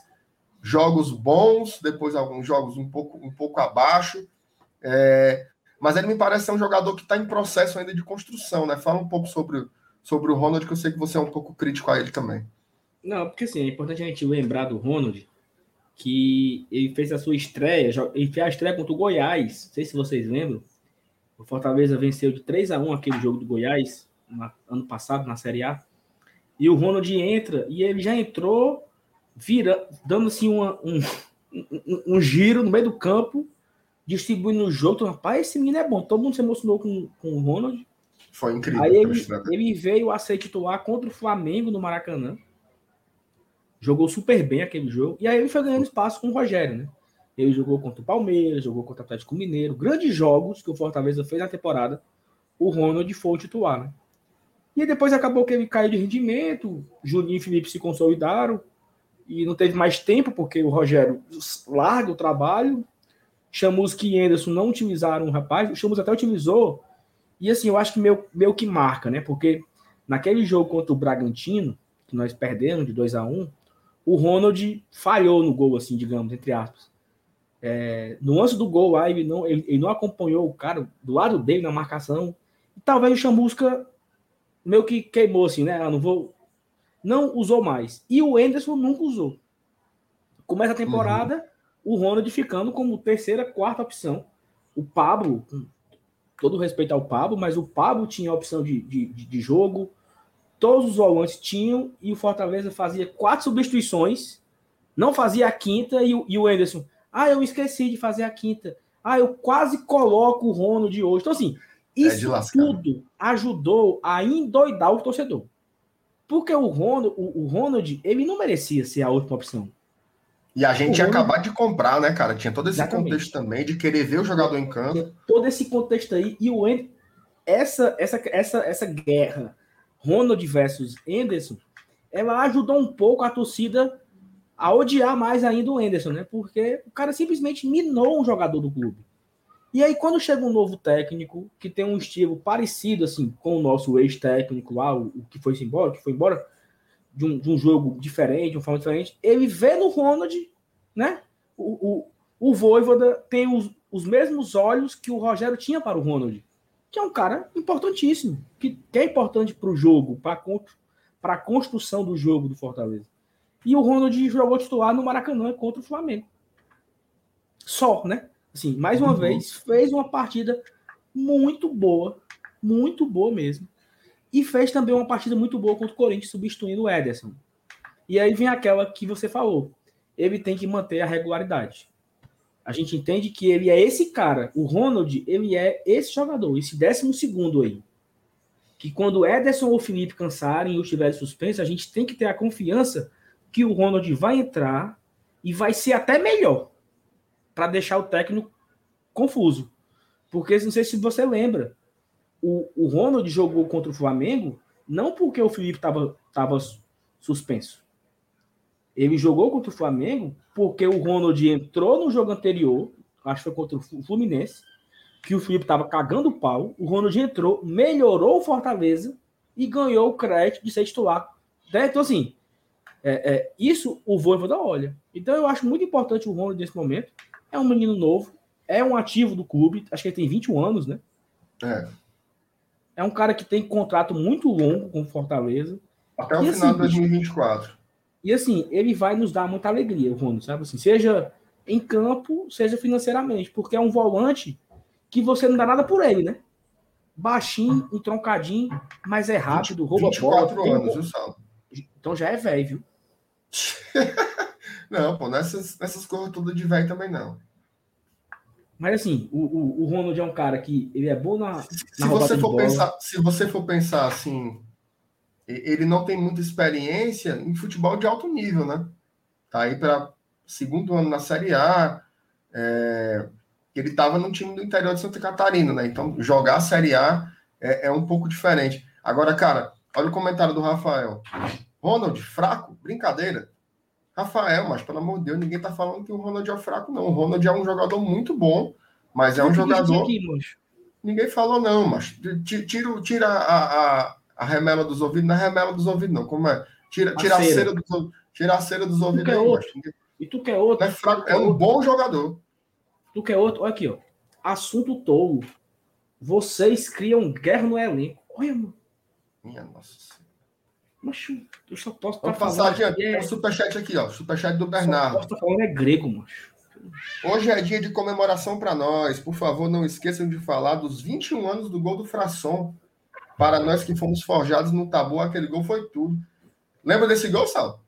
jogos bons, depois alguns jogos um pouco, um pouco abaixo. É, mas ele me parece ser um jogador que está em processo ainda de construção, né? Fala um pouco sobre, sobre o Ronald, que eu sei que você é um pouco crítico a ele também. Não, porque assim, é importante a gente lembrar do Ronald que ele fez a sua estreia, ele fez a estreia contra o Goiás, não sei se vocês lembram. O Fortaleza venceu de 3 a 1 aquele jogo do Goiás, no ano passado, na Série A. E o Ronald entra, e ele já entrou vira, dando assim uma, um, um, um, giro no meio do campo, distribuindo o jogo. Então, rapaz, esse menino é bom. Todo mundo se emocionou com, com o Ronald. Foi incrível. Aí ele, ele veio a ser titular contra o Flamengo no Maracanã. Jogou super bem aquele jogo. E aí ele foi ganhando espaço com o Rogério, né? Ele jogou contra o Palmeiras, jogou contra o Atlético Mineiro. Grandes jogos que o Fortaleza fez na temporada. O Ronald foi o titular, né? E depois acabou que ele caiu de rendimento. Juninho e Felipe se consolidaram. E não teve mais tempo, porque o Rogério larga o trabalho. Chamusca e Anderson não utilizaram o rapaz. O Chamus até utilizou e assim, eu acho que meio, meio que marca, né? Porque naquele jogo contra o Bragantino, que nós perdemos de 2 a 1 um, o Ronald falhou no gol, assim, digamos, entre aspas. É, no lance do gol lá, ele não, ele, ele, não acompanhou o cara do lado dele na marcação. E talvez o Chamusca meio que queimou, assim, né? Ah, não vou. Não usou mais. E o Enderson nunca usou. Começa a temporada, uhum. o Ronald ficando como terceira, quarta opção. O Pablo, todo respeito ao Pablo, mas o Pablo tinha a opção de, de, de jogo, todos os volantes tinham, e o Fortaleza fazia quatro substituições, não fazia a quinta, e, e o Anderson, ah, eu esqueci de fazer a quinta. Ah, eu quase coloco o Rono de hoje. Então, assim, é isso é tudo ajudou a endoidar o torcedor. Porque o Ronald, o, o Ronald, ele não merecia ser a última opção. E a gente tinha acabado de comprar, né, cara? Tinha todo esse Exatamente. contexto também de querer ver o jogador em campo. Todo esse contexto aí. E o essa, essa, essa, essa guerra, Ronald versus Anderson, ela ajudou um pouco a torcida a odiar mais ainda o Anderson, né? Porque o cara simplesmente minou um jogador do clube. E aí, quando chega um novo técnico que tem um estilo parecido assim com o nosso ex-técnico lá, o, o que foi embora, que foi embora, de um, de um jogo diferente, de uma forma diferente, ele vê no Ronald, né? O, o, o Voivoda tem os, os mesmos olhos que o Rogério tinha para o Ronald, que é um cara importantíssimo, que, que é importante para o jogo, para a construção do jogo do Fortaleza. E o Ronald jogou titular no Maracanã contra o Flamengo. Só, né? Assim, mais uma uhum. vez, fez uma partida muito boa, muito boa mesmo. E fez também uma partida muito boa contra o Corinthians, substituindo o Ederson. E aí vem aquela que você falou. Ele tem que manter a regularidade. A gente entende que ele é esse cara. O Ronald, ele é esse jogador, esse décimo segundo aí. Que quando Ederson ou Felipe cansarem ou estiverem suspensos, a gente tem que ter a confiança que o Ronald vai entrar e vai ser até melhor para deixar o técnico confuso. Porque não sei se você lembra, o, o Ronald jogou contra o Flamengo não porque o Felipe estava tava suspenso. Ele jogou contra o Flamengo porque o Ronald entrou no jogo anterior, acho que foi contra o Fluminense, que o Felipe estava cagando o pau. O Ronald entrou, melhorou o Fortaleza e ganhou o crédito de ser titular. Né? Então, assim, é, é, isso o Voivoda olha. Então, eu acho muito importante o Ronald nesse momento. É um menino novo, é um ativo do clube, acho que ele tem 21 anos, né? É. É um cara que tem contrato muito longo com o Fortaleza. Até o e, final assim, de 2024. E assim, ele vai nos dar muita alegria, o Rono, sabe? Assim, seja em campo, seja financeiramente, porque é um volante que você não dá nada por ele, né? Baixinho, entroncadinho, mas é rápido, rouba 24 bola. anos, viu? Então já é velho, viu? não, pô, nessas, nessas coisas todas de velho também não. Mas assim, o, o, o Ronald é um cara que ele é bom na. Se, você for pensar, se você for pensar assim, ele não tem muita experiência em futebol de alto nível, né? Tá aí para segundo ano na Série A. É, ele estava no time do interior de Santa Catarina, né? Então, jogar a Série A é, é, um pouco diferente. Agora, cara, olha o comentário do Rafael. Ronald, fraco? Brincadeira. Rafael, mas pelo amor de Deus, ninguém tá falando que o Ronald é fraco, não. O Ronald é um jogador muito bom, mas é um jogador. Aqui, ninguém falou, não, mas tira, tira a, a, a, remela dos ouvidos, não é remela dos ouvidos, não. Como é? Tira, tira a, a cera, dos, tira a cera dos ouvidos aí, outro. E tu quer outro? É, fraco, é um outro. bom jogador. Tu quer outro? Olha aqui, ó. Assunto tolo. Vocês criam guerra no elenco. Olha, mano. Minha nossa Macho, eu só posso estar tá. Passar é... o superchat aqui, ó. Superchat do Bernardo. Só posso tá falando é grego, macho. Hoje é dia de comemoração para nós. Por favor, não esqueçam de falar dos 21 anos do gol do Frasson. Para nós que fomos forjados no tabu, aquele gol foi tudo. Lembra desse gol, Sal?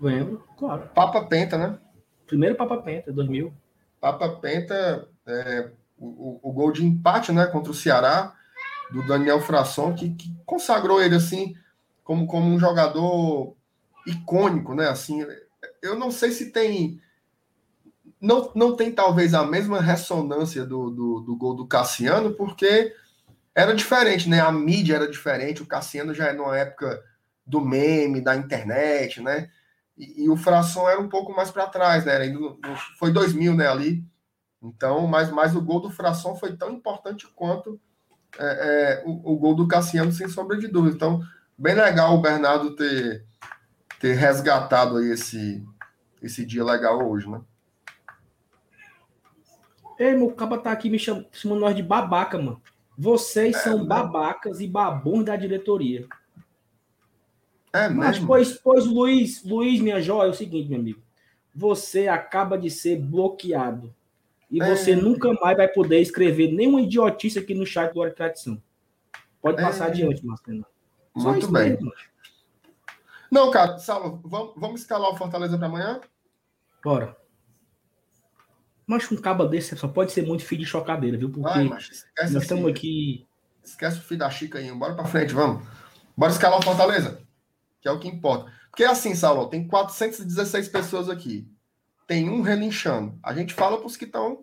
Lembro, claro. Papa Penta, né? Primeiro Papa Penta, 2000. Papa Penta, é, o, o, gol de empate, né, contra o Ceará, do Daniel Frasson, que, que consagrou ele, assim, como, como um jogador icônico, né, assim, eu não sei se tem não, não tem talvez a mesma ressonância do, do, do, gol do Cassiano, porque era diferente, né? A mídia era diferente, o Cassiano já é numa época do meme, da internet, né? E, e o Frasson era um pouco mais para trás, né? Era, foi 2000, né, ali. Então, mas, mas o gol do Frasson foi tão importante quanto é, é, o, o, gol do Cassiano, sem sombra de dúvida. Então, bem legal o Bernardo ter, ter resgatado aí esse, esse dia legal hoje, né? Ei, meu caba tá aqui me chamando, chamando nós de babaca, mano. Vocês é, são babacas e babões da diretoria. É Mas, pois, pois, Luiz, Luiz, minha joia, é o seguinte, meu amigo. Você acaba de ser bloqueado. E é. você nunca mais vai poder escrever nenhuma idiotice aqui no chat do Hora Tradição. Pode é. passar adiante, Marcelo. Muito bem. Mesmo. Não, cara, Saulo, vamos, vamos escalar o Fortaleza para amanhã? Bora. Mas um caba desse só pode ser muito filho de chocadeira, viu? Porque Ai, nós estamos aqui. Esquece o filho da Chica aí. Bora pra frente, vamos. Bora escalar o Fortaleza. Que é o que importa. Porque é assim, Saulo, tem 416 pessoas aqui. Tem um relinchando. A gente fala pros que estão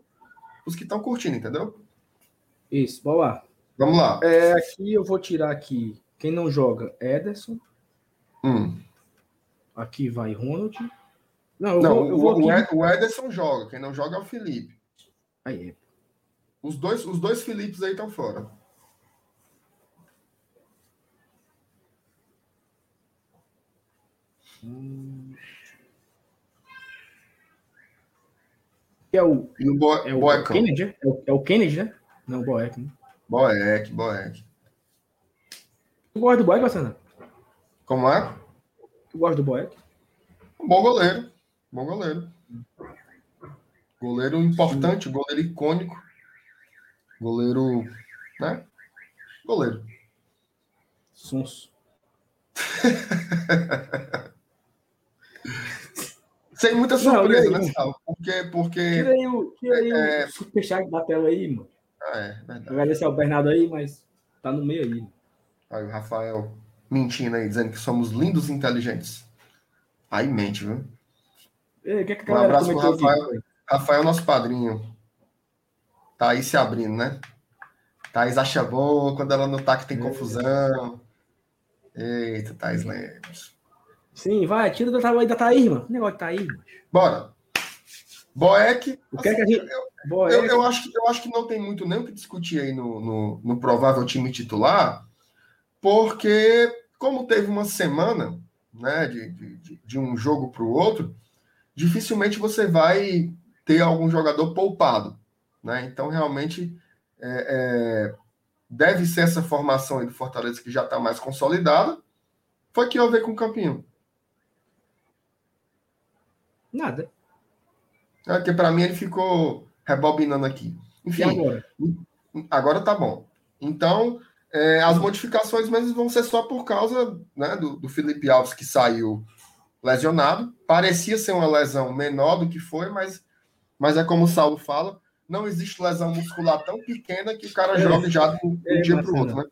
os que estão curtindo, entendeu? Isso, vamos lá. Vamos lá. É, aqui eu vou tirar aqui. Quem não joga, Ederson. Hum. Aqui vai Ronald. Não, eu não vou, eu vou aqui... o Ederson joga, quem não joga é o Felipe. Aí. Os dois, os dois Filipes aí estão fora. Hum... É o, e o, Bo, é o, Boecão. Kennedy? É o, é o Kennedy, né? Não, o Boeck. Né? Boeck, Boeck. Tu gosta do Boeck, Bassana? Como é? Tu gosta do Boeck? Um bom goleiro. Bom goleiro. Goleiro importante, goleiro icônico. Goleiro. Né? Goleiro. Sonso. Sem muita surpresa, não, né, Sal? Porque. porque tira aí o, tira aí é, o superchat da tela aí, mano. Ah, é, verdade. Agradecer ao Bernardo aí, mas tá no meio aí. Aí o Rafael mentindo aí, dizendo que somos lindos e inteligentes. Aí mente, viu? Ei, que é que um abraço pro Rafael. Aqui, Rafael, nosso padrinho. Tá aí se abrindo, né? Thaís acha bom quando ela não tá que tem confusão. Eita, Thaís Lemos. Sim, vai, tira do tamanho da Thaís, mano. O negócio de Thaís, mano. Bora. Boeck. O que assim, é que a gente. Eu, Boeck. Eu, eu, acho, eu acho que não tem muito nem o que discutir aí no, no, no provável time titular, porque, como teve uma semana né, de, de, de um jogo para o outro, dificilmente você vai ter algum jogador poupado. Né? Então, realmente, é, é, deve ser essa formação aí do Fortaleza que já está mais consolidada. Foi que eu ver com o Campinho. Nada. É, porque para mim ele ficou rebobinando aqui. Enfim, agora? agora tá bom. Então, é, as modificações mesmo vão ser só por causa né, do, do Felipe Alves que saiu lesionado. Parecia ser uma lesão menor do que foi, mas, mas é como o Saulo fala, não existe lesão muscular tão pequena que o cara é, joga já de um é, dia para o outro, né?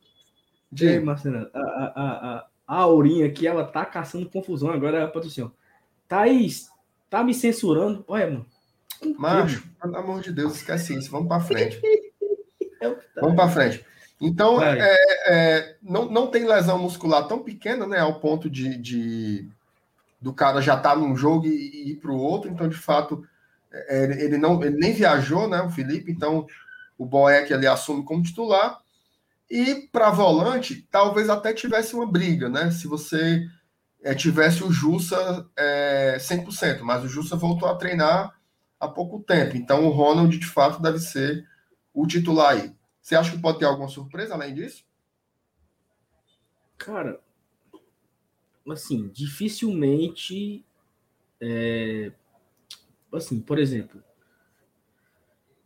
De... Marcelo, a, a, a, a Aurinha aqui, ela tá caçando confusão agora, patrocínio. Thaís, tá me censurando? Olha, mano. Macho, pelo amor de Deus, esquece isso. Vamos para frente. Vamos para frente. Então, é, é, não, não tem lesão muscular tão pequena, né? Ao ponto de, de do cara já estar tá num jogo e, e ir para o outro, então de fato é, ele não ele nem viajou, né, o Felipe, então o Boeck ali assume como titular. E para volante, talvez até tivesse uma briga, né? Se você é, tivesse o Jussa é, 100%, mas o Jussa voltou a treinar há pouco tempo. Então o Ronald, de fato, deve ser o titular aí. Você acha que pode ter alguma surpresa além disso? Cara, assim, dificilmente. É, assim, por exemplo,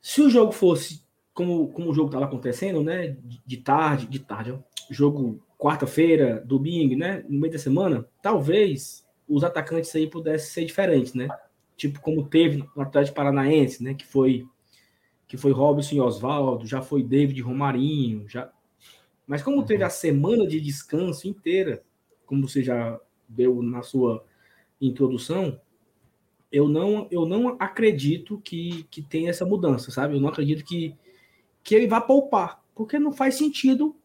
se o jogo fosse como, como o jogo estava acontecendo, né? De tarde, de tarde, ó, jogo quarta-feira, domingo, né? No meio da semana, talvez os atacantes aí pudessem ser diferentes, né? tipo como teve no Atlético Paranaense, né? Que foi que foi Robson e Oswaldo, já foi David Romarinho, já. Mas como teve a semana de descanso inteira, como você já deu na sua introdução, eu não eu não acredito que, que tenha essa mudança, sabe? Eu não acredito que que ele vá poupar, porque não faz sentido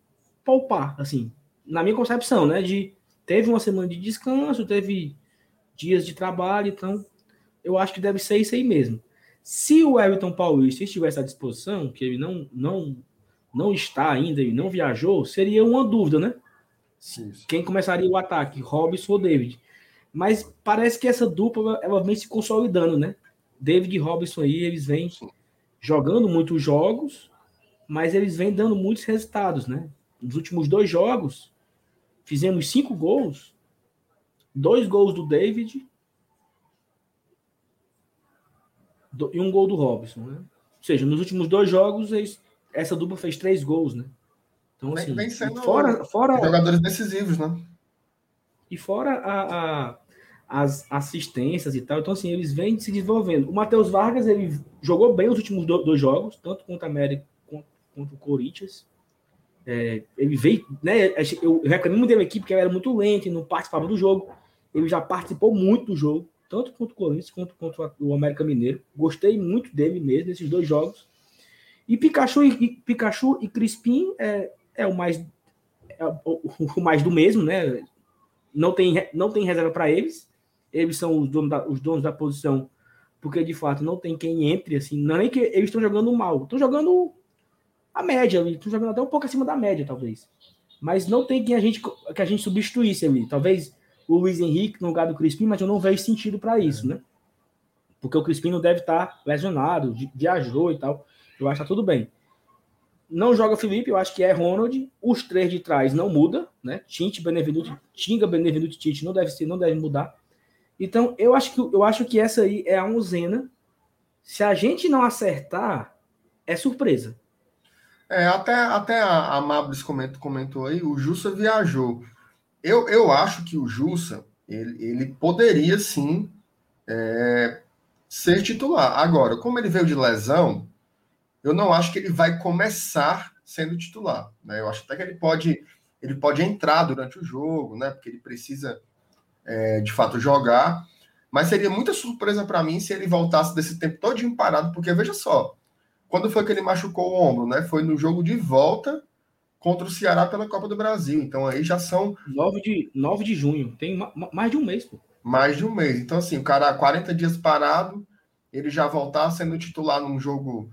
poupar, assim, na minha concepção, né? De teve uma semana de descanso, teve dias de trabalho, então eu acho que deve ser isso aí mesmo. Se o Everton Paulista estivesse à disposição, que ele não não não está ainda e não viajou, seria uma dúvida, né? Sim. Quem começaria o ataque, Robson ou David? Mas parece que essa dupla ela vem se consolidando, né? David e Robson aí, eles vêm jogando muitos jogos, mas eles vêm dando muitos resultados, né? Nos últimos dois jogos, fizemos cinco gols, dois gols do David e um gol do Robson, né? Ou seja, nos últimos dois jogos, essa dupla fez três gols, né? Então, assim, vem sendo fora, fora, jogadores decisivos, né? E fora a, a, as assistências e tal. Então, assim, eles vêm se desenvolvendo. O Matheus Vargas, ele jogou bem os últimos dois jogos, tanto contra a América contra o Corinthians. É, ele veio, né? Eu reclamei muito dele aqui porque ele era muito lento e não participava do jogo. Ele já participou muito do jogo, tanto contra o Corinthians quanto contra o América Mineiro. Gostei muito dele mesmo, nesses dois jogos. E Pikachu e, Pikachu e Crispim é, é o mais é o, mais do mesmo, né? Não tem, não tem reserva para eles. Eles são os donos, da, os donos da posição, porque de fato não tem quem entre assim. Não é nem que eles estão jogando mal, estão jogando a média estão jogando até um pouco acima da média, talvez. Mas não tem quem a gente que a gente substituísse ali. Talvez o Luiz Henrique no lugar do Crispim, mas eu não vejo sentido para isso, né? Porque o Crispim não deve estar lesionado, viajou e tal. Eu acho que tá tudo bem. Não joga Felipe, eu acho que é Ronald. Os três de trás não muda, né? Tinte, Benevenuto, Tinga, Benevenuto Tite não deve ser, não deve mudar. Então, eu acho que eu acho que essa aí é a onzena. Se a gente não acertar, é surpresa. É, até, até a, a Mabris comentou, comentou aí, o Jussa viajou. Eu, eu acho que o Jussa, ele, ele poderia sim é, ser titular. Agora, como ele veio de lesão, eu não acho que ele vai começar sendo titular. Né? Eu acho até que ele pode, ele pode entrar durante o jogo, né? Porque ele precisa é, de fato jogar. Mas seria muita surpresa para mim se ele voltasse desse tempo todo parado, porque veja só, quando foi que ele machucou o ombro, né? Foi no jogo de volta contra o Ceará pela Copa do Brasil. Então aí já são 9 de 9 de junho, tem mais de um mês, pô. Mais de um mês. Então assim, o cara 40 dias parado, ele já voltar sendo titular num jogo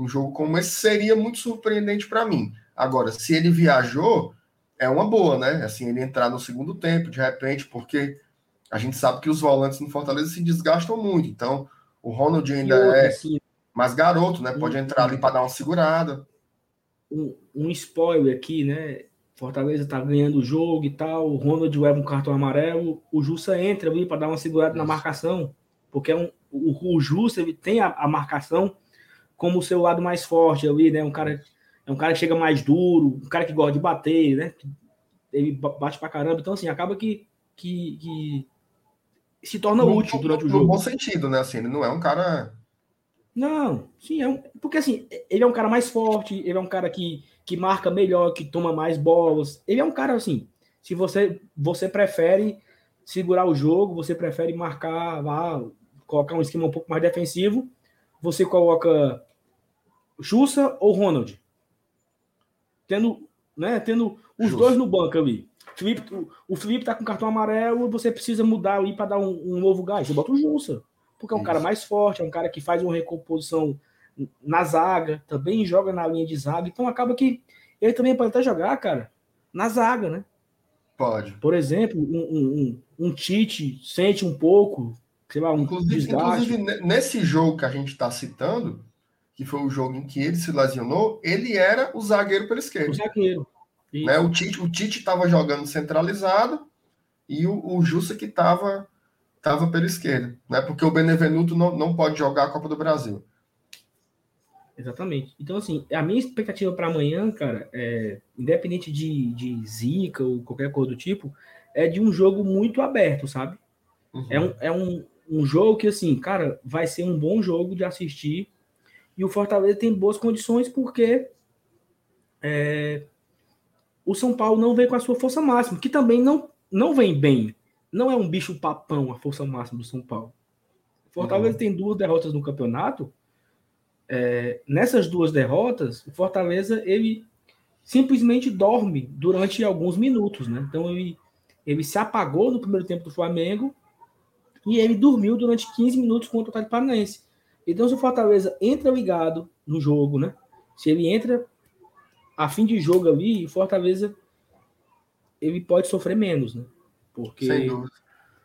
um jogo como esse seria muito surpreendente para mim. Agora, se ele viajou, é uma boa, né? Assim, ele entrar no segundo tempo, de repente, porque a gente sabe que os volantes no Fortaleza se desgastam muito. Então, o Ronald ainda outro, é assim, mais garoto, né? Pode entrar ali para dar uma segurada. Um, um, spoiler aqui, né? Fortaleza tá ganhando o jogo e tal. O Ronald leva um cartão amarelo. O Jussa entra ali para dar uma segurada Isso. na marcação, porque é um, o, o Jussa ele tem a, a marcação como o seu lado mais forte ali, né? Um cara, é um cara que chega mais duro, um cara que gosta de bater, né? Ele bate pra caramba. Então, assim, acaba que, que, que se torna no, útil durante no, o jogo. No bom sentido, né? Assim, ele não é um cara. Não, sim, é um, porque assim, ele é um cara mais forte, ele é um cara que, que marca melhor, que toma mais bolas. Ele é um cara assim, se você você prefere segurar o jogo, você prefere marcar lá, colocar um esquema um pouco mais defensivo, você coloca Jussa ou Ronald? Tendo, né, tendo os Jussa. dois no banco ali. Felipe, o Felipe tá com cartão amarelo, você precisa mudar ali para dar um, um, novo gás. Você bota o Jussa. Porque é um Isso. cara mais forte, é um cara que faz uma recomposição na zaga, também joga na linha de zaga. Então acaba que ele também pode até jogar, cara, na zaga, né? Pode. Por exemplo, um, um, um, um Tite sente um pouco, sei lá, um inclusive, desgaste. Inclusive, nesse jogo que a gente está citando, que foi o jogo em que ele se lesionou, ele era o zagueiro pela esquerda. O zagueiro. Né? O Tite o Tite estava jogando centralizado e o, o Jussa que estava tava pela esquerda, né? Porque o Benevenuto não, não pode jogar a Copa do Brasil. Exatamente. Então, assim, a minha expectativa para amanhã, cara, é, independente de, de zica ou qualquer coisa do tipo, é de um jogo muito aberto, sabe? Uhum. É, um, é, um, um jogo que, assim, cara, vai ser um bom jogo de assistir. E o Fortaleza tem boas condições porque é, o São Paulo não vem com a sua força máxima, que também não, não vem bem. Não é um bicho papão a força máxima do São Paulo. O Fortaleza uhum. tem duas derrotas no campeonato. É, nessas duas derrotas, o Fortaleza ele simplesmente dorme durante alguns minutos, né? Então ele, ele se apagou no primeiro tempo do Flamengo e ele dormiu durante 15 minutos contra o Atlético Paranaense. Então, se o Fortaleza entra ligado no jogo, né? Se ele entra a fim de jogo ali, o Fortaleza ele pode sofrer menos, né? Porque Sem dúvida.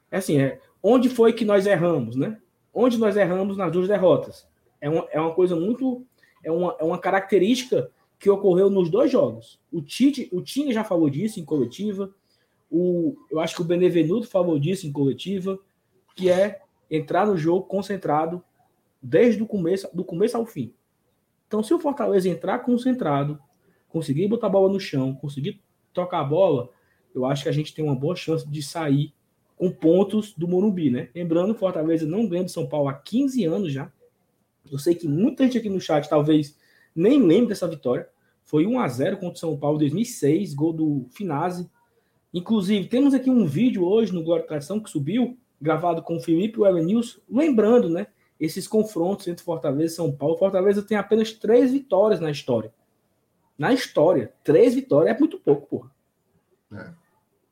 é assim, é onde foi que nós erramos, né? Onde nós erramos nas duas derrotas. É uma, é uma coisa muito é uma, é uma característica que ocorreu nos dois jogos. O Tite, o Tinha já falou disso em coletiva. O, eu acho que o Benevenuto falou disso em coletiva que é entrar no jogo concentrado desde o começo, do começo ao fim. Então, se o Fortaleza entrar concentrado, conseguir botar a bola no chão, conseguir tocar a bola, eu acho que a gente tem uma boa chance de sair com pontos do Morumbi, né? Lembrando, Fortaleza não ganha de São Paulo há 15 anos já. Eu sei que muita gente aqui no chat talvez nem lembre dessa vitória. Foi 1 a 0 contra o São Paulo em 2006, gol do Finazzi. Inclusive, temos aqui um vídeo hoje no Glória Tradição que subiu, gravado com o Felipe e o lembrando, né, esses confrontos entre Fortaleza e São Paulo. Fortaleza tem apenas três vitórias na história. Na história, três vitórias é muito pouco, porra. É.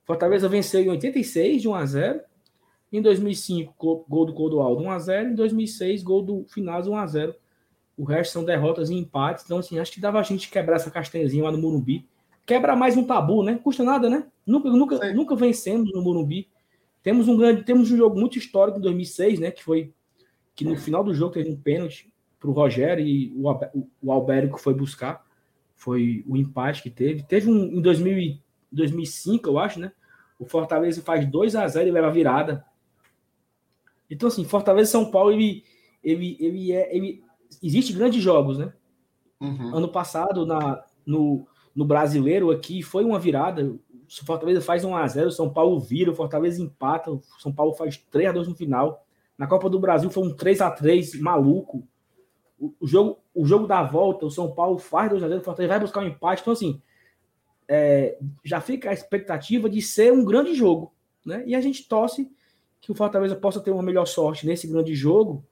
Fortaleza venceu em 86 de 1 a 0. Em 2005, gol do Clodoaldo 1 a 0. Em 2006, gol do Finaz 1 a 0. O resto são derrotas e empates. Então, assim, acho que dava a gente quebrar essa castanhazinha lá no Morumbi. Quebra mais um tabu, né? Custa nada, né? Nunca, nunca, nunca vencemos no Morumbi. Temos um grande, temos um jogo muito histórico em 2006, né? Que foi que no final do jogo teve um pênalti para o Rogério e o, o Albérico foi buscar. Foi o empate que teve. Teve um em 2000, 2005, eu acho, né? O Fortaleza faz 2 a 0 e leva a virada. Então, assim, Fortaleza e São Paulo, ele, ele, ele é. Ele, existe grandes jogos, né? Uhum. Ano passado, na, no, no brasileiro aqui, foi uma virada. O Fortaleza faz 1x0, o São Paulo vira, o Fortaleza empata, o São Paulo faz 3x2 no final. Na Copa do Brasil foi um 3x3 maluco. O, o, jogo, o jogo da volta, o São Paulo faz 2x0, o Fortaleza vai buscar um empate. Então, assim, é, já fica a expectativa de ser um grande jogo. Né? E a gente torce que o Fortaleza possa ter uma melhor sorte nesse grande jogo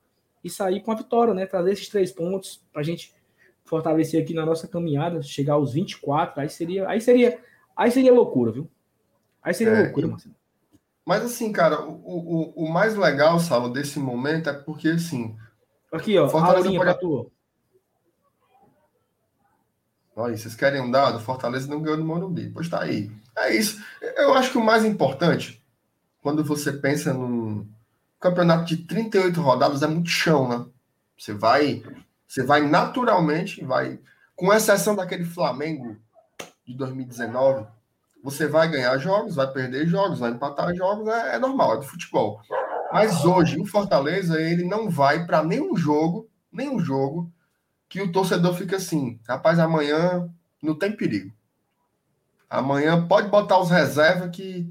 e sair com a vitória, né? Trazer esses três pontos para a gente fortalecer aqui na nossa caminhada, chegar aos 24, aí seria, aí seria Aí seria loucura, viu? Aí seria é, loucura, Marcelo. Mas assim, cara, o, o, o mais legal, Salo, desse momento é porque, assim... Aqui, ó, Fortaleza pode... pra tu. Olha, vocês querem um dado? Fortaleza não ganhou no Morumbi. Pois tá aí. É isso. Eu acho que o mais importante, quando você pensa num campeonato de 38 rodadas, é muito chão, né? Você vai, você vai naturalmente, vai, com exceção daquele Flamengo de 2019, você vai ganhar jogos, vai perder jogos, vai empatar jogos, é, é normal, é do futebol. Mas hoje, o Fortaleza, ele não vai para nenhum jogo, nenhum jogo, que o torcedor fica assim, rapaz, amanhã não tem perigo. Amanhã pode botar os reservas que,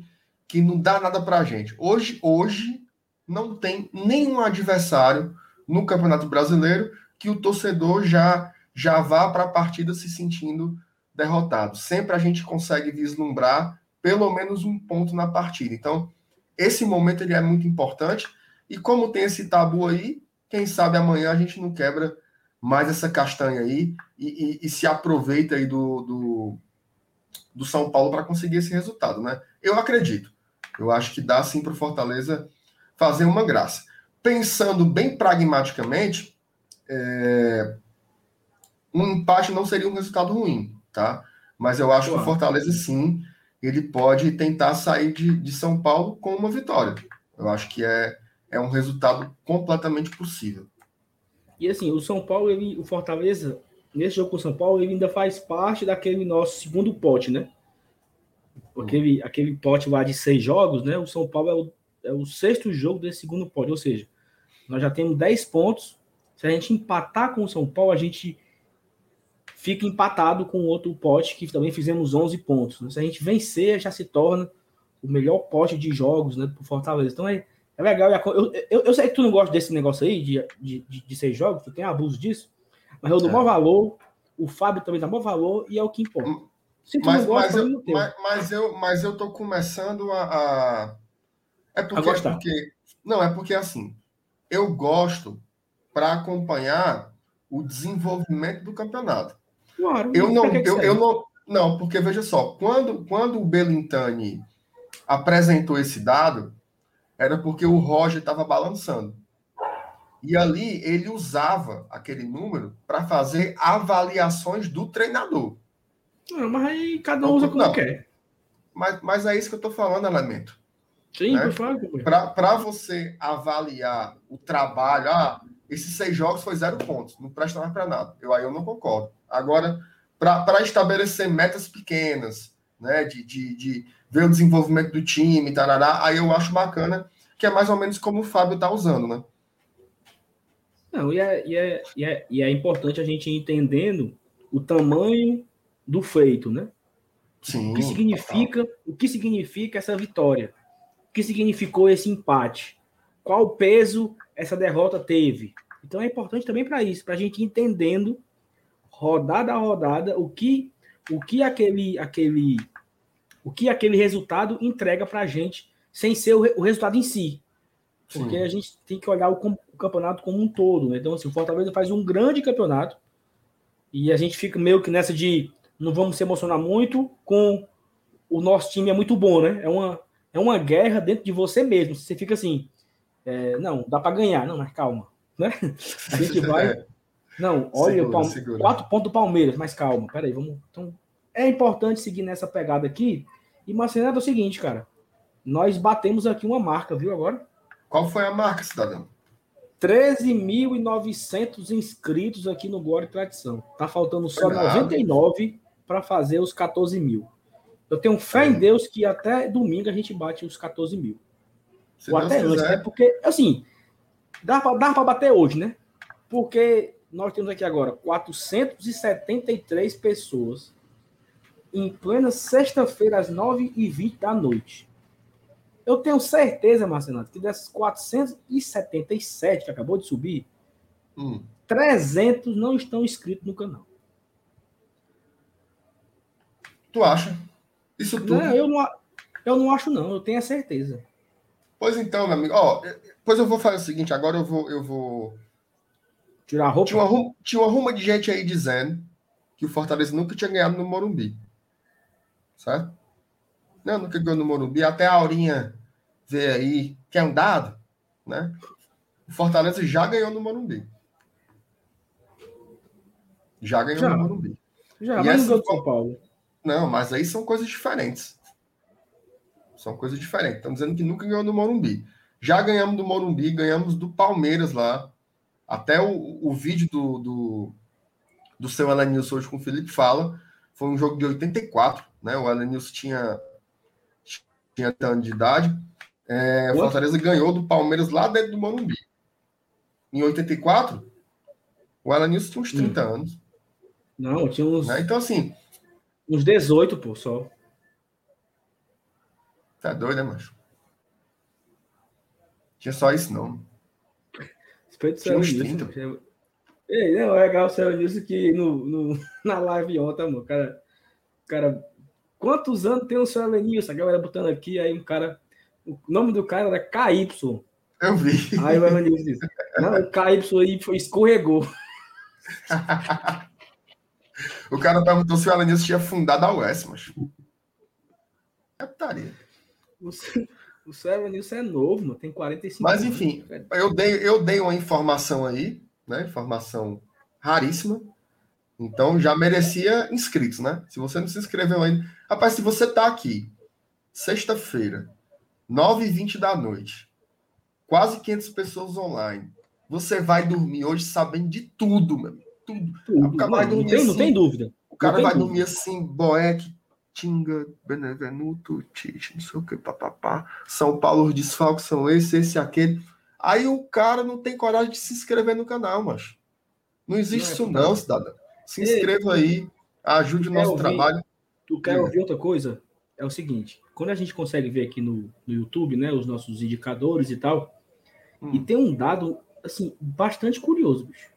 que não dá nada pra gente. Hoje, hoje, não tem nenhum adversário no Campeonato Brasileiro que o torcedor já já vá para a partida se sentindo derrotado. Sempre a gente consegue vislumbrar pelo menos um ponto na partida. Então, esse momento ele é muito importante. E como tem esse tabu aí, quem sabe amanhã a gente não quebra mais essa castanha aí e, e, e se aproveita aí do, do, do São Paulo para conseguir esse resultado, né? Eu acredito. Eu acho que dá sim para o Fortaleza fazer uma graça. Pensando bem pragmaticamente, é... um empate não seria um resultado ruim tá? Mas eu acho que o Fortaleza, sim, ele pode tentar sair de, de São Paulo com uma vitória. Eu acho que é, é um resultado completamente possível. E assim, o São Paulo, ele, o Fortaleza, nesse jogo com o São Paulo, ele ainda faz parte daquele nosso segundo pote, né? Aquele, uhum. aquele pote lá de seis jogos, né? O São Paulo é o, é o sexto jogo desse segundo pote, ou seja, nós já temos 10 pontos. Se a gente empatar com o São Paulo, a gente fica empatado com outro pote que também fizemos 11 pontos. Né? Se a gente vencer, já se torna o melhor pote de jogos né, para Fortaleza. Então é, É legal. Eu, eu, eu, sei que tu não gosta desse negócio aí, de, de, de, de seis jogos, tu tem abuso disso, mas eu dou é. maior valor, o Fábio também dá maior valor e é o que importa. Hum, Se tu mas, não gosta, mas, eu, mas, mas, eu, mas eu tô começando a. a... É porque, a porque. Não, é porque assim, eu gosto para acompanhar o desenvolvimento do campeonato. Claro, eu não, eu, eu não, não, porque veja só, quando, quando o Belintani apresentou esse dado, era porque o Roger estava balançando. E ali ele usava aquele número para fazer avaliações do treinador. Não, mas aí cada um usa como não, quer. Mas, mas é isso que eu estou falando, Elemento. Sim, né? Para você avaliar o trabalho, ah, esses seis jogos foi zero pontos, não presta mais para nada. Eu aí eu não concordo. Agora, para estabelecer metas pequenas, né, de, de, de ver o desenvolvimento do time, tarará, aí eu acho bacana, que é mais ou menos como o Fábio está usando, né? Não, e é, e, é, e, é, e é importante a gente ir entendendo o tamanho do feito, né? Sim, o que significa, total. o que significa essa vitória? O que significou esse empate? Qual peso essa derrota teve? Então é importante também para isso, para a gente entendendo rodada a rodada o que o que aquele aquele o que aquele resultado entrega para a gente, sem ser o, o, resultado em si. Porque Sim. a gente tem que olhar o, o, campeonato como um todo. Né? Então, assim, o Fortaleza faz um grande campeonato e a gente fica meio que nessa de não vamos se emocionar muito com o nosso time é muito bom, né? É uma, é uma guerra dentro de você mesmo. Você fica assim, é, não, dá para ganhar, não, mas calma, né? A gente vai. Não, olha, segura, segura. quatro pontos do Palmeiras, mas calma, peraí, vamos. Então, é importante seguir nessa pegada aqui e Marcelo é o seguinte, cara. Nós batemos aqui uma marca, viu agora? Qual foi a marca, cidadão? 13.900 inscritos aqui no Glória e Tradição. Tá faltando só Obrigado. 99 para fazer os 14 mil. Eu tenho fé é. em Deus que até domingo a gente bate os 14 mil. Se Ou Deus até antes, né? Porque, assim, dá para bater hoje, né? Porque nós temos aqui agora 473 pessoas em plena sexta-feira, às 9h20 da noite. Eu tenho certeza, Marcelo, que dessas 477 que acabou de subir, hum. 300 não estão inscritos no canal. Tu acha? Isso tudo? Não, eu não, eu não acho, não. Eu tenho a certeza. Pois então, meu amigo. Ó, pois eu vou fazer o seguinte. Agora eu vou. Eu vou... Tirar a roupa? Tinha uma, tinha uma ruma de gente aí dizendo que o Fortaleza nunca tinha ganhado no Morumbi certo? Não, nunca ganhou no Morumbi. Até a Aurinha vê aí, que é um dado, né? O Fortaleza já ganhou no Morumbi. Já ganhou já. no Morumbi. Já, e mas não São Paulo. Não, mas aí são coisas diferentes. São coisas diferentes. Estamos dizendo que nunca ganhou no Morumbi. Já ganhamos do Morumbi, ganhamos do Palmeiras lá. Até o, o vídeo do, do, do seu Alanilson hoje com o Felipe fala. Foi um jogo de 84 né? O Elenilson tinha, tinha tanto de idade. É, o Fortaleza ganhou do Palmeiras lá dentro do Morumbi. Em 84, o Elenilson tinha uns 30 hum. anos. Não, tinha uns. Né? Então, assim. Uns 18, pô, só. Tá doido, né, macho? Tinha só isso, não. Respeito tinha uns 30. Ei, não, é legal o Céu Nilson que no, no, na live ontem, amor, cara, cara Quantos anos tem o seu Elenilson? A galera botando aqui, aí um cara. O nome do cara era KY. Eu vi. Aí o Elenilson disse: Não, o KY aí foi, escorregou. o cara perguntou se o Elenilson tinha fundado a US, mas. É putaria. O, o seu Elenilson é novo, mano, tem 45 Mas enfim, anos, eu dei, eu dei uma informação aí, né? Informação raríssima então já merecia inscritos, né? Se você não se inscreveu ainda. Rapaz, se você tá aqui, sexta-feira, 9h20 da noite, quase 500 pessoas online, você vai dormir hoje sabendo de tudo, meu Tudo. tudo. O cara vai dormir não, assim, não tem dúvida. O cara vai dúvida. dormir assim, Boeck, Tinga, Benevenuto, Tite, não sei o que, papapá. São Paulo, os desfalques são esse, esse, aquele. Aí o cara não tem coragem de se inscrever no canal, mas Não existe não é isso não, cidadão. Se inscreva aí, ajude o nosso ouvir, trabalho. Tu quer ouvir outra coisa? é o seguinte: quando a gente consegue ver aqui no, no YouTube, né, os nossos indicadores e tal, hum. e tem um dado assim bastante curioso, bicho.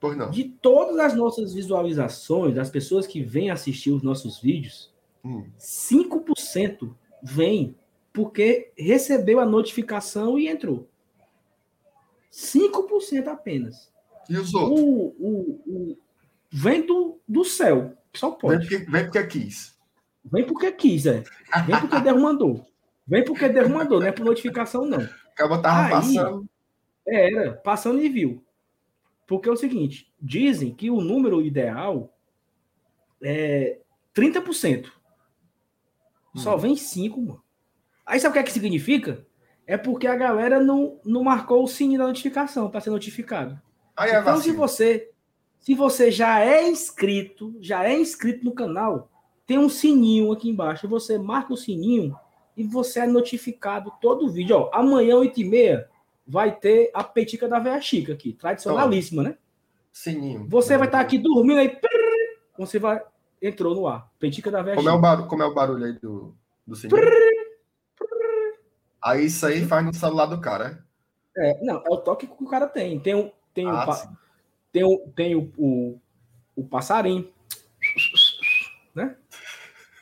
Pois não. De todas as nossas visualizações, das pessoas que vêm assistir os nossos vídeos, hum. 5% vem porque recebeu a notificação e entrou. 5% apenas. E os outros? O, o, o, vem do, do céu, só pode. Vem porque, vem porque quis. Vem porque quis, é. Vem porque Deus mandou. Vem porque Deus mandou, não é por notificação, não. Acaba tava Aí, passando. Era, passando e viu. Porque é o seguinte, dizem que o número ideal é 30%. Só hum. vem 5, mano. Aí sabe o que é que significa? É porque a galera não, não marcou o sininho da notificação para ser notificado. Aí é então, se você se você já é inscrito, já é inscrito no canal, tem um sininho aqui embaixo. Você marca o sininho e você é notificado todo o vídeo. Ó, amanhã, 8h30, vai ter a petica da Véia Chica aqui. Tradicionalíssima, né? Sininho. Você vai estar aqui dormindo aí. Você vai. Entrou no ar. Petica da Véia como Chica. É o barulho, como é o barulho aí do, do sininho? Aí isso aí faz no celular do cara, é? É, não, é o toque que o cara tem. Tem, um, tem, ah, um, tem, um, tem o, o, o passarinho. Né?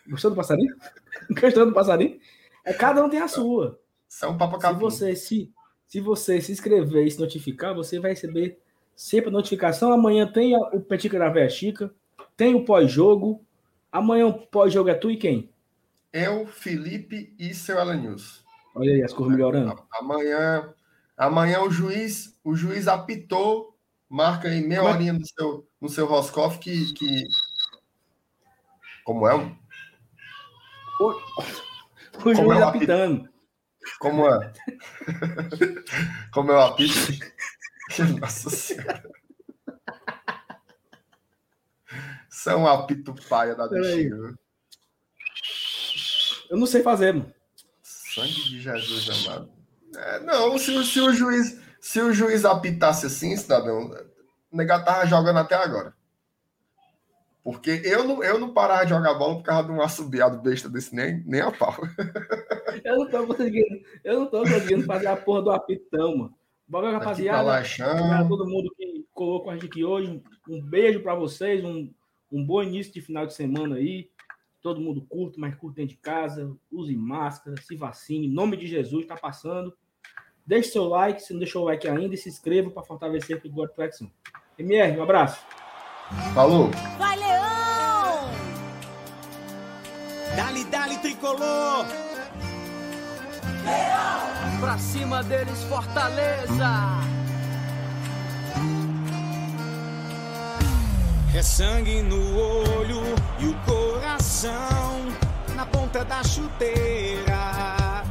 Gostou do passarinho? Gostou do passarinho? É, cada um tem a sua. Isso é um papo Se você se, se você se inscrever e se notificar, você vai receber sempre a notificação. Amanhã tem o Petica da Véia Chica, tem o pós-jogo. Amanhã o pós-jogo é tu e quem? Eu, Felipe e seu Alan News. Olha aí as cores melhorando. Amanhã, amanhã o juiz, o juiz apitou, marca aí meia Mas... horinha no seu, no seu Roscoff que, que... Como é? O, o juiz é apitando. Como é? Como é o apito? Nossa Senhora. Um apito paia da bexiga. Eu não sei fazer, mano. Sangue de Jesus amado. É, não, se, se, o juiz, se o juiz apitasse assim, cidadão, o negado tava jogando até agora. Porque eu não, eu não parava de jogar bola por causa de um assobiado besta desse, nem, nem a pau. eu não tô conseguindo, eu não tô conseguindo fazer a porra do apitão, mano. Bom, rapaziada, todo mundo que colocou a gente aqui hoje. Um beijo para vocês, um, um bom início de final de semana aí. Todo mundo curta, mas curta dentro de casa. Use máscara, se vacine. Em nome de Jesus, tá passando. Deixe seu like, se não deixou o like ainda, e se inscreva para fortalecer o Glória Proteção. MR, um abraço. Falou. Vai, Leão! Dali, dali, tricolor! Leão! Pra cima deles, Fortaleza! É sangue no olho e o coração na ponta da chuteira.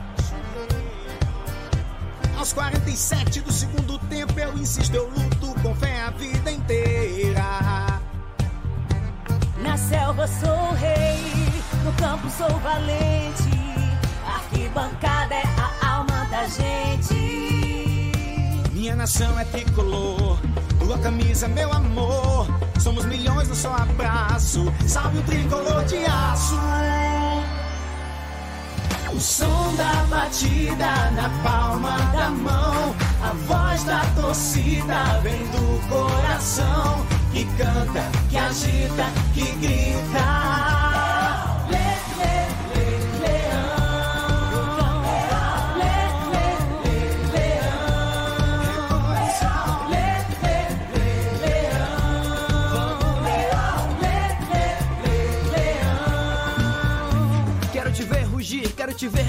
Aos 47 do segundo tempo eu insisto, eu luto com fé a vida inteira. Na selva sou rei, no campo sou valente. Arquibancada é a alma da gente. Minha nação é tricolor, tua camisa, meu amor. Somos milhões no só abraço. Salve o tricolor de aço. O som da batida na palma da mão. A voz da torcida vem do coração. Que canta, que agita, que grita.